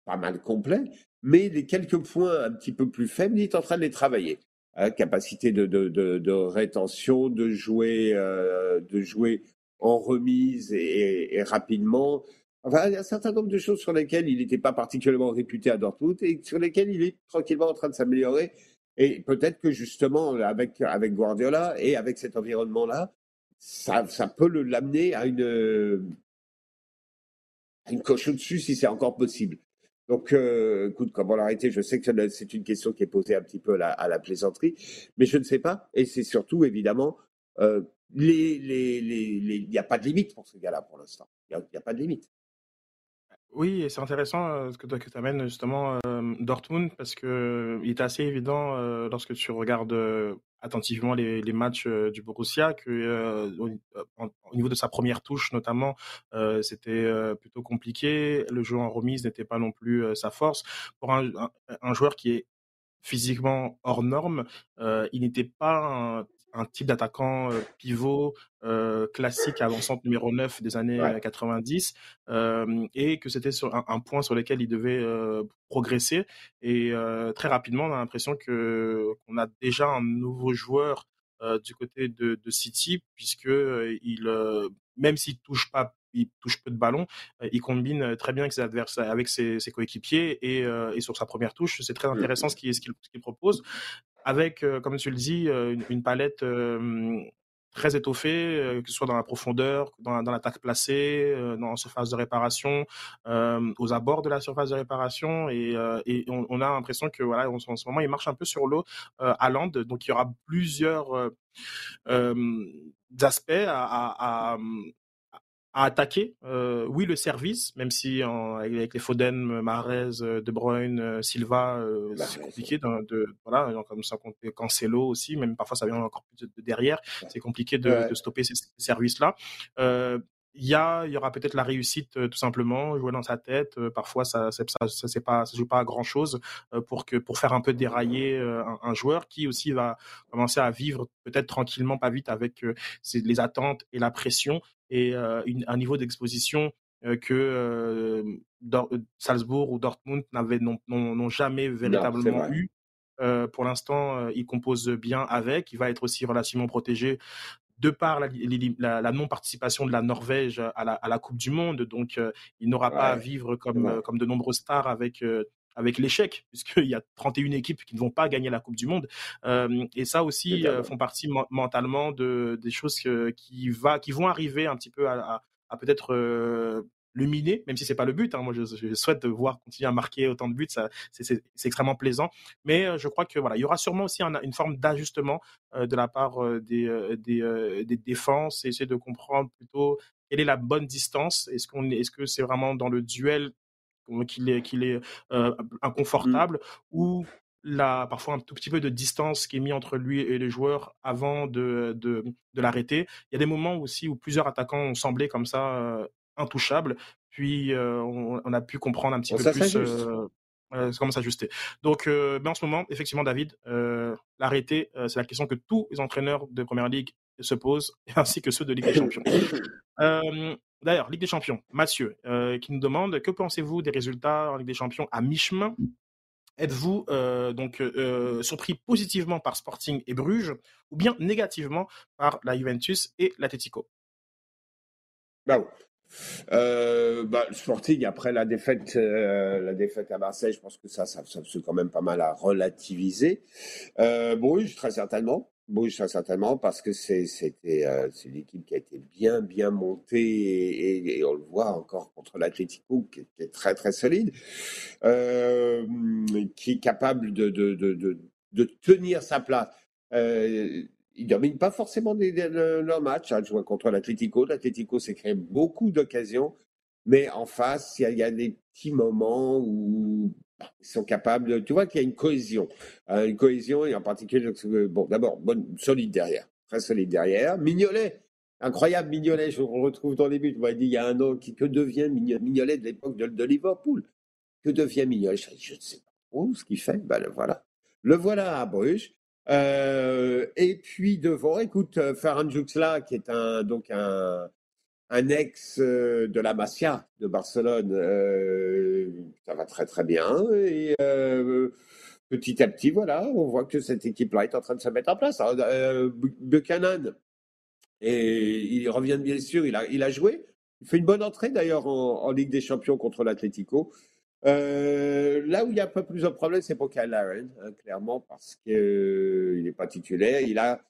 pas mal complet, mais les quelques points un petit peu plus faibles, il est en train de les travailler. Hein, capacité de, rétention, de jouer, de jouer en remise et, et, rapidement. Enfin, il y a un certain nombre de choses sur lesquelles il n'était pas particulièrement réputé à Dortmund et sur lesquelles il est tranquillement en train de s'améliorer. Et peut-être que justement, avec, avec Guardiola et avec cet environnement-là, ça, ça peut l'amener à une, une coche au-dessus si c'est encore possible. Donc, euh, écoute, comment l'arrêter? Je sais que c'est une question qui est posée un petit peu à la, plaisanterie, mais je ne sais pas. Et c'est surtout, évidemment, euh, les, les, les, il n'y a pas de limite pour ce gars-là pour l'instant. Il n'y a, pas de limite. Oui, et c'est intéressant ce que, tu amènes justement Dortmund parce que il est assez évident lorsque tu regardes attentivement les, matchs du Borussia que au, niveau de sa première touche notamment, c'était plutôt compliqué. Le jeu en remise n'était pas non plus sa force pour un, joueur qui est physiquement hors norme. il n'était pas un un type d'attaquant euh, pivot euh, classique avançante numéro 9 des années 90 euh, et que c'était sur un, point sur lequel il devait progresser. Et très rapidement on a l'impression que qu'on a déjà un nouveau joueur du côté de, de City puisque il même s'il touche pas il touche peu de ballons, il combine très bien avec ses adversaires, avec ses, coéquipiers et, et, sur sa première touche, c'est très intéressant ce qu'il ce qu'il propose avec, euh, comme tu le dis, euh, une, palette euh, très étoffée, que ce soit dans la profondeur, dans, l'attaque placée, dans la surface de réparation, aux abords de la surface de réparation. Et, on, a l'impression que voilà, en, ce moment, il marche un peu sur l'eau à Land. Donc, il y aura plusieurs aspects à attaquer. Euh, oui, le service, même si avec les Foden, Mahrez, De Bruyne, euh, Silva, euh, c'est compliqué. De, de, voilà, comme ça, Cancelo aussi, même parfois ça vient encore plus de, derrière. C'est compliqué de, de, stopper ces, services-là. Euh, il y a, il y aura peut-être la réussite tout simplement, jouer dans sa tête. parfois, ça, ça, ça, c'est pas, ça joue pas à grand chose pour que, pour faire un peu dérailler un, un, joueur qui aussi va commencer à vivre peut-être tranquillement, pas vite avec les attentes et la pression et euh, un niveau d'exposition euh, que euh, Salzbourg ou Dortmund n'avaient n'ont jamais véritablement eu. pour l'instant, il compose bien avec. Il va être aussi relativement protégé de par la, non-participation de la Norvège à la, Coupe du Monde. Donc, il n'aura pas à vivre comme, comme de nombreux stars avec avec l'échec, puisqu'il y a 31 équipes qui ne vont pas gagner la Coupe du Monde. Euh, et ça aussi euh, font partie mentalement de, des choses qui, va, qui vont arriver un petit peu à, peut-être euh, le miner, même si c'est pas le but. Hein. Moi, je, souhaite voir continuer à marquer autant de buts. C'est extrêmement plaisant. Mais je crois que voilà, il y aura sûrement aussi une forme d'ajustement de la part des, des, des défenses et essayer de comprendre plutôt quelle est la bonne distance. Est-ce qu'on est-ce que c'est vraiment dans le duel qu'il est, qu'il est euh, inconfortable, mmh. ou la, parfois un tout petit peu de distance qui est mis entre lui et les joueurs avant de, de, de l'arrêter. Il y a des moments aussi où plusieurs attaquants ont semblé comme ça euh, intouchables, puis euh, on, a pu comprendre un petit peu plus comment s'ajuster. Donc, mais en ce moment, effectivement, David, l'arrêter, c'est la question que tous les entraîneurs de Première Ligue se posent, ainsi que ceux de Ligue des Champions. D'ailleurs, Ligue des Champions, Mathieu, euh, qui nous demande que pensez-vous des résultats en Ligue des Champions à mi-chemin? Êtes-vous euh, donc euh, surpris positivement par Sporting et Bruges ou bien négativement par la Juventus et l'Atletico bah, bah, Sporting après la défaite, à Marseille, je pense que ça, ça, ça c'est quand même pas mal à relativiser. Bruges, très certainement bouge ça certainement parce que c'est euh, une équipe qui a été bien bien montée et, on le voit encore contre l'Atlético qui, qui, est très très solide euh, qui est capable de de, de, de, tenir sa place. Euh, il domine pas forcément des, leur match hein, vois contre l'Atlético. l'Atlético s'est créé beaucoup d'occasions mais en face il y, a des petits moments où sont capables, tu vois qu'il y a une cohésion, hein, une cohésion et en particulier, bon, d'abord, bonne, solide derrière, très solide derrière. Mignolet, incroyable Mignolet, je le retrouve dans les buts. Moi, il dit, il y a un an, qui, que devient Mignolet de l'époque de, Liverpool? Que devient Mignolet? Je, ne sais pas trop ce qu'il fait. Ben, le voilà. Le voilà à Bruges. Euh, et puis devant, écoute, euh, Ferran Juxla, qui est donc un, un ex euh, de la Masia de Barcelone, euh, ça va très très bien. Et euh, petit à petit, voilà, on voit que cette équipe-là est en train de se mettre en place. Buchanan, et il revient bien sûr, il a, il a joué. Il fait une bonne entrée d'ailleurs en, Ligue des Champions contre l'Atlético. là où il y a un peu plus de problème, c'est pour Kyle hein, clairement, parce qu'il n'est pas titulaire. Il a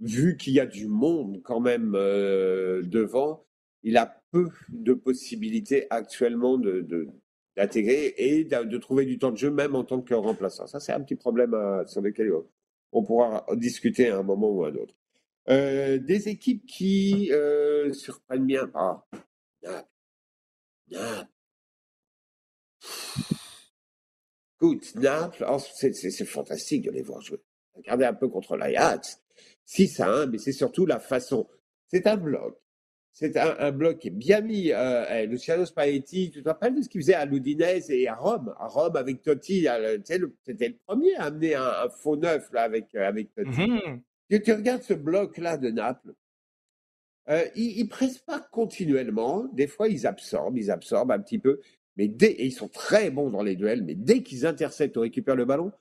vu qu'il y a du monde quand même devant il a peu de possibilités actuellement de, d'intégrer et de, trouver du temps de jeu, même en tant que remplaçant. Ça, c'est un petit problème euh, sur lequel on pourra discuter à un moment ou à un autre. Euh, des équipes qui euh, surprennent bien. Ah, Écoute, Naples, oh, c'est fantastique de les voir jouer. Regardez un peu contre l'Ajax. 6 à 1, mais c'est surtout la façon. C'est un bloc. C'est un, bloc qui est bien mis. Euh, eh, Luciano Spalletti, tu te rappelles de ce qu'il faisait à l'Udinese et à Rome? À Rome, avec Totti, c'était le premier à amener un, faux neuf là, avec, euh, avec Totti. Mm-hmm. tu, regardes ce bloc-là de Naples, euh, ils ne pressent pas continuellement. Des fois, ils absorbent, ils absorbent un petit peu. Mais dès, et ils sont très bons dans les duels, mais dès qu'ils interceptent ou récupèrent le ballon,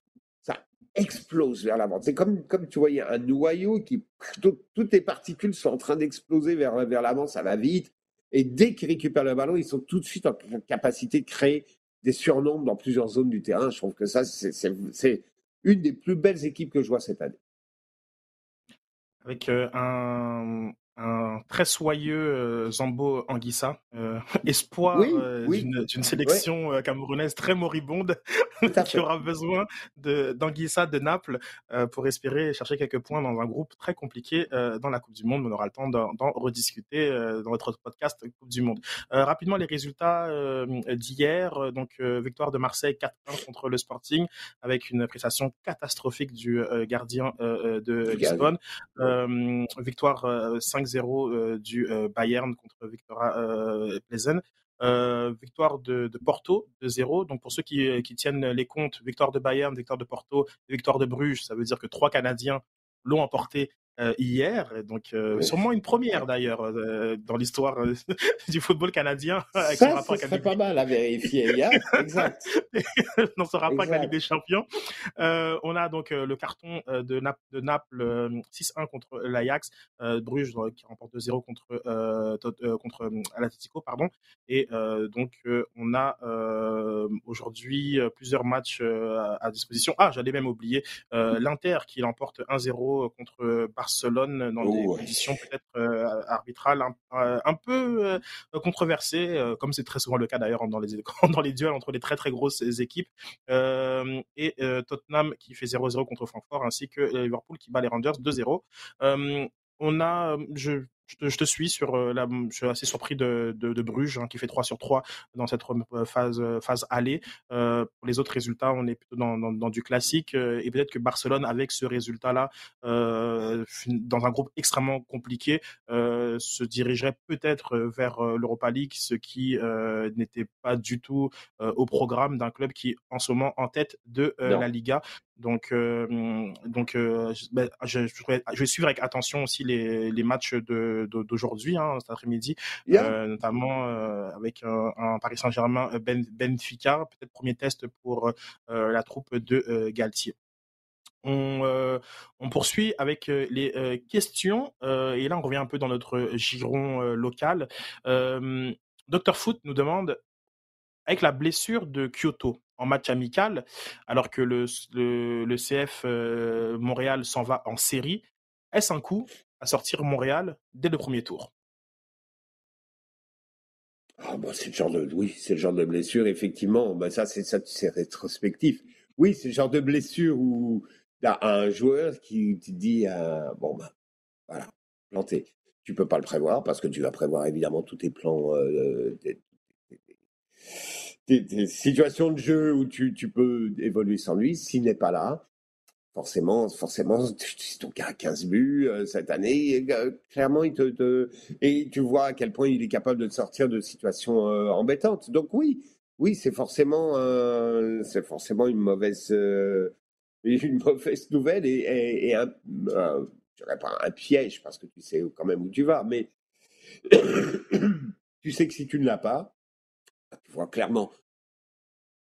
explose vers l'avant. C'est comme, comme tu voyais un noyau qui, toutes les particules sont en train d'exploser vers, vers l'avant, ça va vite. Et dès qu'ils récupèrent le ballon, ils sont tout de suite en capacité de créer des surnombres dans plusieurs zones du terrain. Je trouve que ça, c'est une des plus belles équipes que je vois cette année. Avec euh, un, un très soyeux euh, Zambo Anguissa, euh, espoir euh, d'une sélection camerounaise très moribonde qui aura besoin d'Anguissa de, Naples pour espérer chercher quelques points dans un groupe très compliqué dans la Coupe du Monde. On aura le temps d'en rediscuter dans notre podcast Coupe du Monde. rapidement, les résultats d'hier. donc, victoire de Marseille 4-1 contre le Sporting avec une prestation catastrophique du gardien de Lisbonne. victoire 5 0 euh, du euh, Bayern contre Victoria euh, Plezen. victoire de, Porto de 0. Donc pour ceux qui, qui, tiennent les comptes, victoire de Bayern, victoire de Porto, victoire de Bruges, ça veut dire que trois Canadiens l'ont emporté euh, hier, donc euh, sûrement une première d'ailleurs euh, dans l'histoire du football canadien. Avec ça, serait pas mal à vérifier. hier, exact. dans ce rapport avec la Ligue des Champions. on a donc le carton de, de Naples 6-1 contre l'Ajax, Bruges qui remporte 2-0 contre contre l'Atletico, pardon. Et donc on a aujourd'hui plusieurs matchs à disposition. Ah, j'allais même oublier l'Inter qui l'emporte 1-0 contre Barcelone Barcelone dans des conditions peut-être euh, arbitrales un, peu euh, controversées, euh, comme c'est très souvent le cas d'ailleurs dans les, dans les duels entre les très très grosses équipes. et Tottenham qui fait 0-0 contre Francfort, ainsi que Liverpool qui bat les Rangers 2-0. on a, je, je te, suis sur euh, la. Je suis assez surpris de, de, Bruges hein, qui fait 3 sur 3 dans cette euh, phase euh, phase aller. pour les autres résultats, on est plutôt dans, dans, du classique et peut-être que Barcelone avec ce résultat-là dans un groupe extrêmement compliqué se dirigerait peut-être vers l'Europa League, ce qui n'était pas du tout au programme d'un club qui en ce moment en tête de la Liga. Donc, donc ben, je, je, vais suivre avec attention aussi les, les matchs de, d'aujourd'hui, hein, cet après-midi, euh, notamment euh, avec un, Paris Saint-Germain ben, Benfica, peut-être premier test pour la troupe de Galtier. On, on, poursuit avec les questions et là on revient un peu dans notre giron local. Dr Foot nous demande avec la blessure de Kyoto en match amical, alors que le, le, CF Montréal s'en va en série, est-ce un coup à sortir Montréal dès le premier tour. Ah bah, c'est le genre de oui, c'est le genre de blessure effectivement. Bah ça c'est ça c'est rétrospectif. Oui, c'est le genre de blessure où as un joueur qui te dit euh, bon bah voilà planté. Tu peux pas le prévoir parce que tu vas prévoir évidemment tous tes plans, euh, situations de jeu où tu peux évoluer sans lui. S'il n'est pas là, forcément, forcément, ton gars a 15 buts euh, cette année. Euh, clairement, il te, et tu vois à quel point il est capable de te sortir de situations euh, embêtantes. Donc oui, oui, c'est forcément, c'est forcément une mauvaise, une mauvaise nouvelle et, et, un, pas un piège parce que tu sais quand même où tu vas, mais tu sais que si tu ne l'as pas, tu vois clairement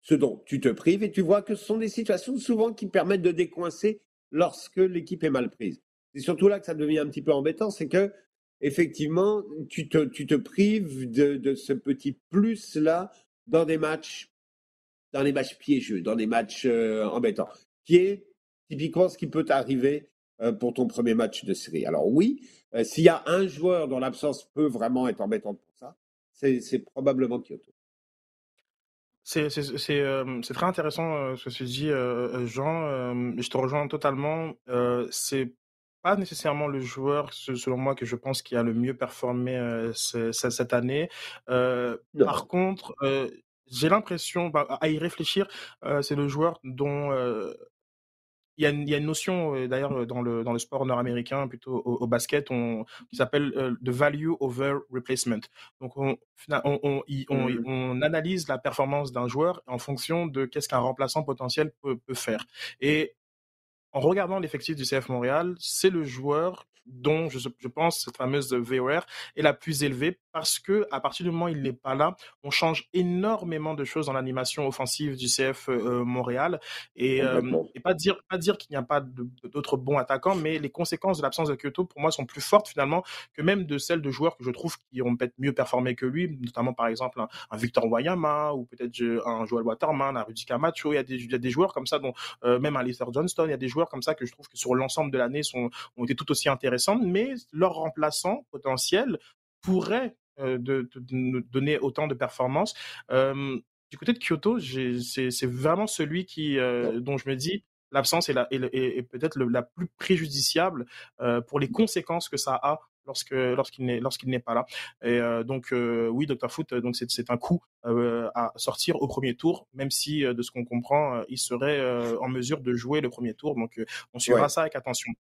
ce dont tu te prives et tu vois que ce sont des situations souvent qui permettent de décoincer lorsque l'équipe est mal prise. C'est surtout là que ça devient un petit peu embêtant, c'est que effectivement, tu te, prives de, ce petit plus-là dans des matchs, dans les matchs piégeux, dans des matchs euh, embêtants, qui est typiquement ce qui peut t'arriver euh, pour ton premier match de série. Alors oui, euh, s'il y a un joueur dont l'absence peut vraiment être embêtante pour ça, c'est probablement Kyoto. C'est c'est très intéressant ce que tu dis, Jean. je te rejoins totalement. c'est pas nécessairement le joueur, selon moi, que je pense qui a le mieux performé cette année. par contre, j'ai l'impression, bah, à y réfléchir, c'est le joueur dont il y, a une, il y a une notion, euh, d'ailleurs, euh, dans le, dans le sport nord-américain, plutôt au, basket, on, qui s'appelle euh, the value over replacement. Donc, on, on, on, mmh. on analyse la performance d'un joueur en fonction de qu'est-ce qu'un remplaçant potentiel peut, peut faire. Et en regardant l'effectif du CF Montréal, c'est le joueur dont je, je, pense cette fameuse VOR est la plus élevée parce que à partir du moment où il n'est pas là, on change énormément de choses dans l'animation offensive du CF euh, Montréal et, euh, et, pas dire pas dire qu'il n'y a pas d'autres bons attaquants, mais les conséquences de l'absence de Kyoto pour moi sont plus fortes finalement que même de celles de joueurs que je trouve qui ont peut-être mieux performé que lui, notamment par exemple un, Victor Wayama ou peut-être un Joel Waterman, un Rudy Camacho. Il y a des, il y a des joueurs comme ça, dont euh, même un Lester Johnston. Il y a des joueurs comme ça que je trouve que sur l'ensemble de l'année sont ont été tout aussi intéressants, mais leurs remplaçants potentiels pourraient euh, de, nous donner autant de performances. Euh, du côté de Kyoto, c'est vraiment celui qui, euh, dont je me dis, l'absence est, est, peut-être la plus préjudiciable pour les conséquences que ça a lorsque lorsqu'il n'est lorsqu'il n'est pas là. Et donc oui, Dr Foot, donc c'est un coup à sortir au premier tour, même si de ce qu'on comprend, il serait en mesure de jouer le premier tour. Donc on suivra ça avec attention.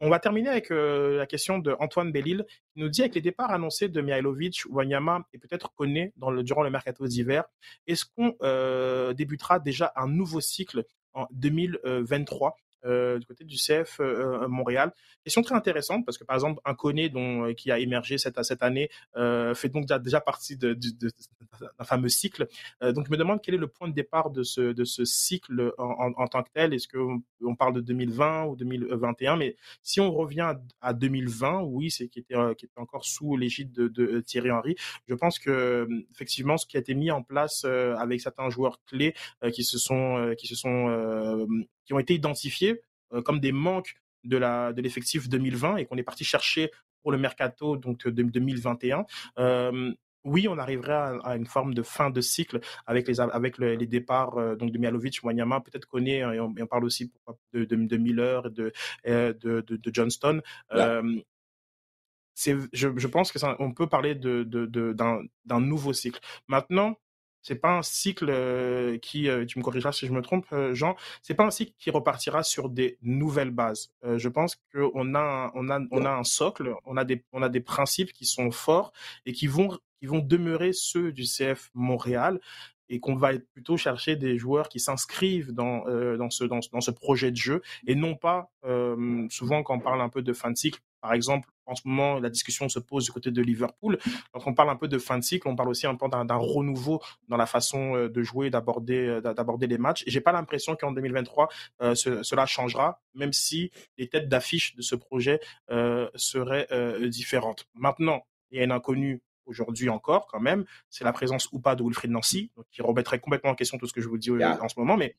On va terminer avec la question de Antoine Bellil qui nous dit avec les départs annoncés de Mihailovic, Wanyama et peut-être Koné dans le, durant le mercato d'hiver, est-ce qu'on débutera déjà un nouveau cycle en 2023 euh, du côté du CF euh, euh, Montréal. Question très intéressante parce que par exemple un Koné dont qui a émergé cette cette année fait donc déjà, partie d'un fameux cycle. donc je me demande quel est le point de départ de ce de ce cycle en, tant que tel. Est-ce que on, parle de 2020 ou 2021 Mais si on revient à 2020, oui, c'est qui était qui était encore sous l'égide de, de, Thierry Henry. Je pense que effectivement ce qui a été mis en place avec certains joueurs clés qui se sont qui se sont qui ont été identifiés euh, comme des manques de la de l'effectif 2020 et qu'on est parti chercher pour le mercato donc de 2021. Euh, oui, on arriverait à, une forme de fin de cycle avec les avec les départs euh, donc de Mialovic, Wanyama, peut-être qu'on est et on, parle aussi de, de, de Miller et de, de, de, Johnston. c'est, je, je, pense que ça, on peut parler de, d'un nouveau cycle. Maintenant, c'est pas un cycle euh, qui, euh, tu me corrigeras si je me trompe, euh, Jean, c'est pas un cycle qui repartira sur des nouvelles bases. je pense qu'on a, on a, on a un socle, on a des, on a des principes qui sont forts et qui vont, qui vont demeurer ceux du CF Montréal et qu'on va plutôt chercher des joueurs qui s'inscrivent dans, dans, ce, dans, ce projet de jeu et non pas, souvent quand on parle un peu de fin de cycle, par exemple, en ce moment, la discussion se pose du côté de Liverpool. Quand on parle un peu de fin de cycle, on parle aussi un peu d'un renouveau dans la façon euh, de jouer, d'aborder, euh, d'aborder les matchs. Et j'ai pas l'impression qu'en 2023, euh, cela changera, même si les têtes d'affiche de ce projet seraient différentes. Maintenant, il y a une inconnue aujourd'hui encore, quand même, c'est la présence ou pas de Wilfried Nancy, qui remettrait complètement en question tout ce que je vous dis en ce moment. Mais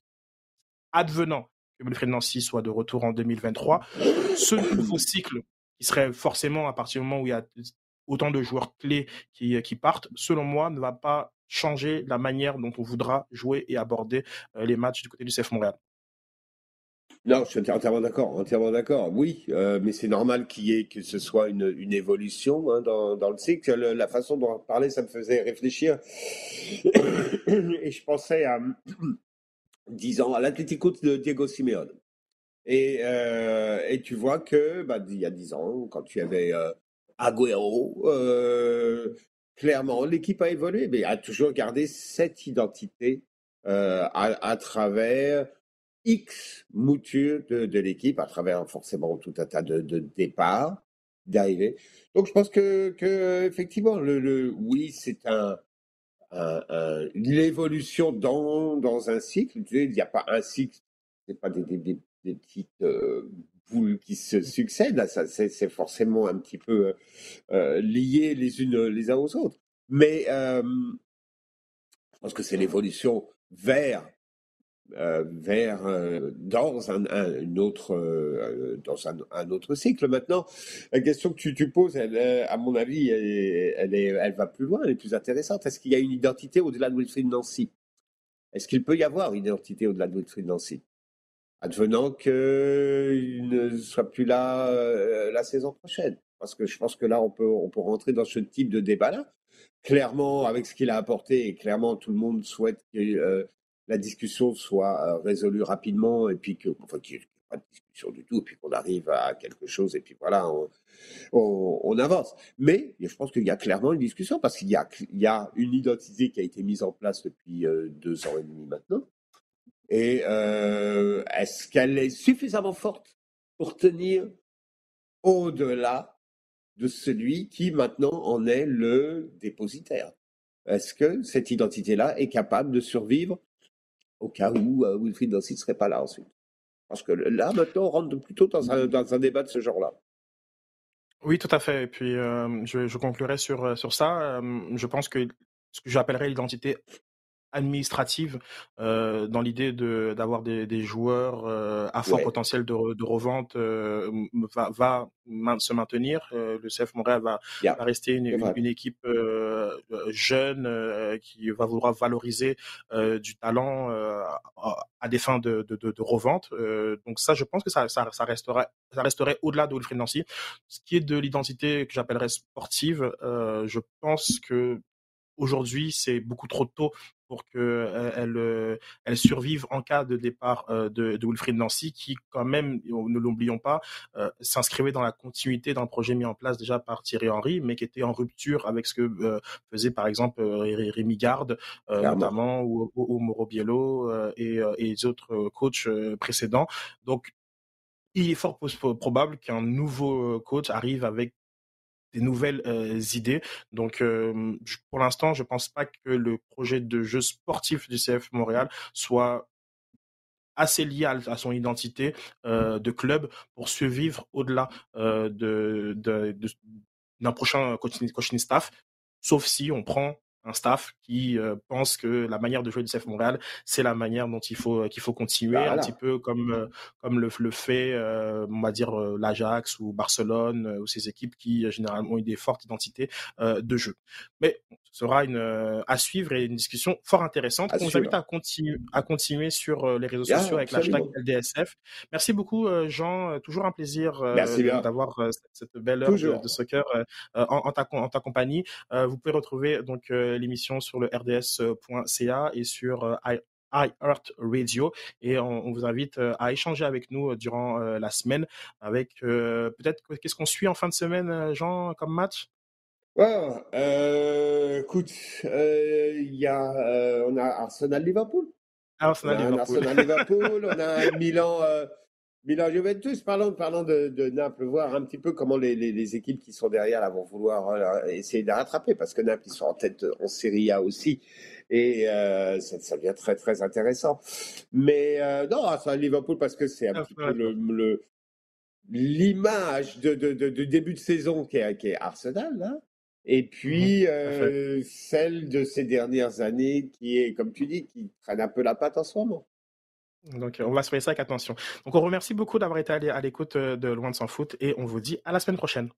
advenant que Wilfried Nancy soit de retour en 2023, ce nouveau cycle qui serait forcément à partir du moment où il y a autant de joueurs clés qui, qui partent, selon moi, ne va pas changer la manière dont on voudra jouer et aborder euh, les matchs du côté du CF Montréal. Non, je suis entièrement d'accord, entièrement d'accord. Oui, euh, mais c'est normal qu'il y ait que ce soit une, une évolution hein, dans, dans, le cycle. la façon dont on parlait, ça me faisait réfléchir, et je pensais à 10 ans à l'Atlético de Diego Simeone. Et, euh, et tu vois que bah, il y a dix ans, quand tu avais euh, Agüero, euh, clairement l'équipe a évolué, mais a toujours gardé cette identité euh, à, travers X moutures de, l'équipe, à travers forcément tout un tas de, de départs, d'arrivées. Donc je pense que, effectivement, le, oui, c'est un l'évolution dans, dans un cycle. Tu sais, il n'y a pas un cycle, c'est pas des, des, des petites euh, boules qui se succèdent. ça, c'est forcément un petit peu euh, lié les unes les uns aux autres. Mais euh, je pense que c'est l'évolution vers vers dans un, autre dans un, autre cycle. Maintenant, la question que tu, poses, à mon avis, elle, est, elle va plus loin, elle est plus intéressante. Est-ce qu'il y a une identité au-delà de Wilfried Nancy? Est-ce qu'il peut y avoir une identité au-delà de Wilfried Nancy? Advenant qu'il ne soit plus là euh, la saison prochaine. Parce que je pense que là, on peut, on peut rentrer dans ce type de débat-là. clairement, avec ce qu'il a apporté, et clairement, tout le monde souhaite que la discussion soit résolue rapidement et puis que, enfin, qu'il n'y ait pas de discussion du tout, et puis qu'on arrive à quelque chose, et puis voilà, on, avance. Mais je pense qu'il y a clairement une discussion parce qu'il y a, y a une identité qui a été mise en place depuis deux ans et demi maintenant. Et est-ce qu'elle est suffisamment forte pour tenir au-delà de celui qui maintenant en est le dépositaire? Est-ce que cette identité-là est capable de survivre au cas où euh, Wilfried Nancy ne serait pas là ensuite? Parce que là, maintenant, on rentre plutôt dans un, dans un débat de ce genre-là. Oui, tout à fait. Et puis, euh, je, je, conclurai sur, euh, sur ça. je pense que ce que j'appellerais l'identité administrative euh, dans l'idée de d'avoir des, des joueurs euh, à fort potentiel de, de revente euh, va, va se maintenir. Le CF Montréal va, va rester une, une, équipe jeune qui va vouloir valoriser du talent à des fins de, de, de revente. donc ça, je pense que ça, ça, ça resterait, ça resterait au-delà de Wilfried Nancy. Ce qui est de l'identité que j'appellerais sportive, je pense que aujourd'hui, c'est beaucoup trop tôt pour qu'elle euh, elle, euh, elle survive en cas de départ euh, de, de Wilfried Nancy, qui quand même, ne l'oublions pas, s'inscrivait dans la continuité d'un projet mis en place déjà par Thierry Henry, mais qui était en rupture avec ce que faisait par exemple Rémi Garde, notamment, ou, ou, Mauro Biello et, et les autres coachs précédents. Donc, il est fort probable qu'un nouveau coach arrive avec des nouvelles euh, idées. Donc, euh, pour l'instant, je pense pas que le projet de jeu sportif du CF Montréal soit assez lié à, son identité euh, de club pour survivre au-delà de, de, de, d'un prochain coaching staff, sauf si on prend un staff qui euh, pense que la manière de jouer du CF Montréal, c'est la manière dont il faut qu'il faut continuer, un petit peu comme euh, comme le, le fait, euh, on va dire l'Ajax ou Barcelone ou ces équipes qui généralement ont des fortes identités de jeu. Mais ce sera une à suivre et une discussion fort intéressante. on vous invite à continuer à continuer sur les réseaux sociaux avec l'hashtag LDSF. Merci beaucoup Jean, toujours un plaisir d'avoir cette belle heure de, soccer en, en, ta, en ta compagnie. vous pouvez retrouver donc l'émission sur le rds.ca et sur euh, iHeart Radio et on, vous invite euh, à échanger avec nous euh, durant la semaine avec peut-être qu'est-ce qu'on suit en fin de semaine Jean comme match? Écoute il y a on a Arsenal Liverpool Arsenal Liverpool Arsenal Liverpool on a Milan Milan Juventus, parlons, parlons de, de, Naples, voir un petit peu comment les, les, les, équipes qui sont derrière là, vont vouloir euh, essayer de rattraper, parce que Naples, ils sont en tête en Serie A aussi, et euh, ça, ça, devient très très intéressant. Mais euh, non, ça Liverpool, parce que c'est un petit peu le, l'image de, de, de, début de saison qui est, qui est Arsenal, là. Et puis mmh euh, celle de ces dernières années qui est, comme tu dis, qui traîne un peu la patte en ce moment. Donc, on va surveiller ça avec attention. Donc, on remercie beaucoup d'avoir été à l'écoute euh, de Loin de s'en foot et on vous dit à la semaine prochaine.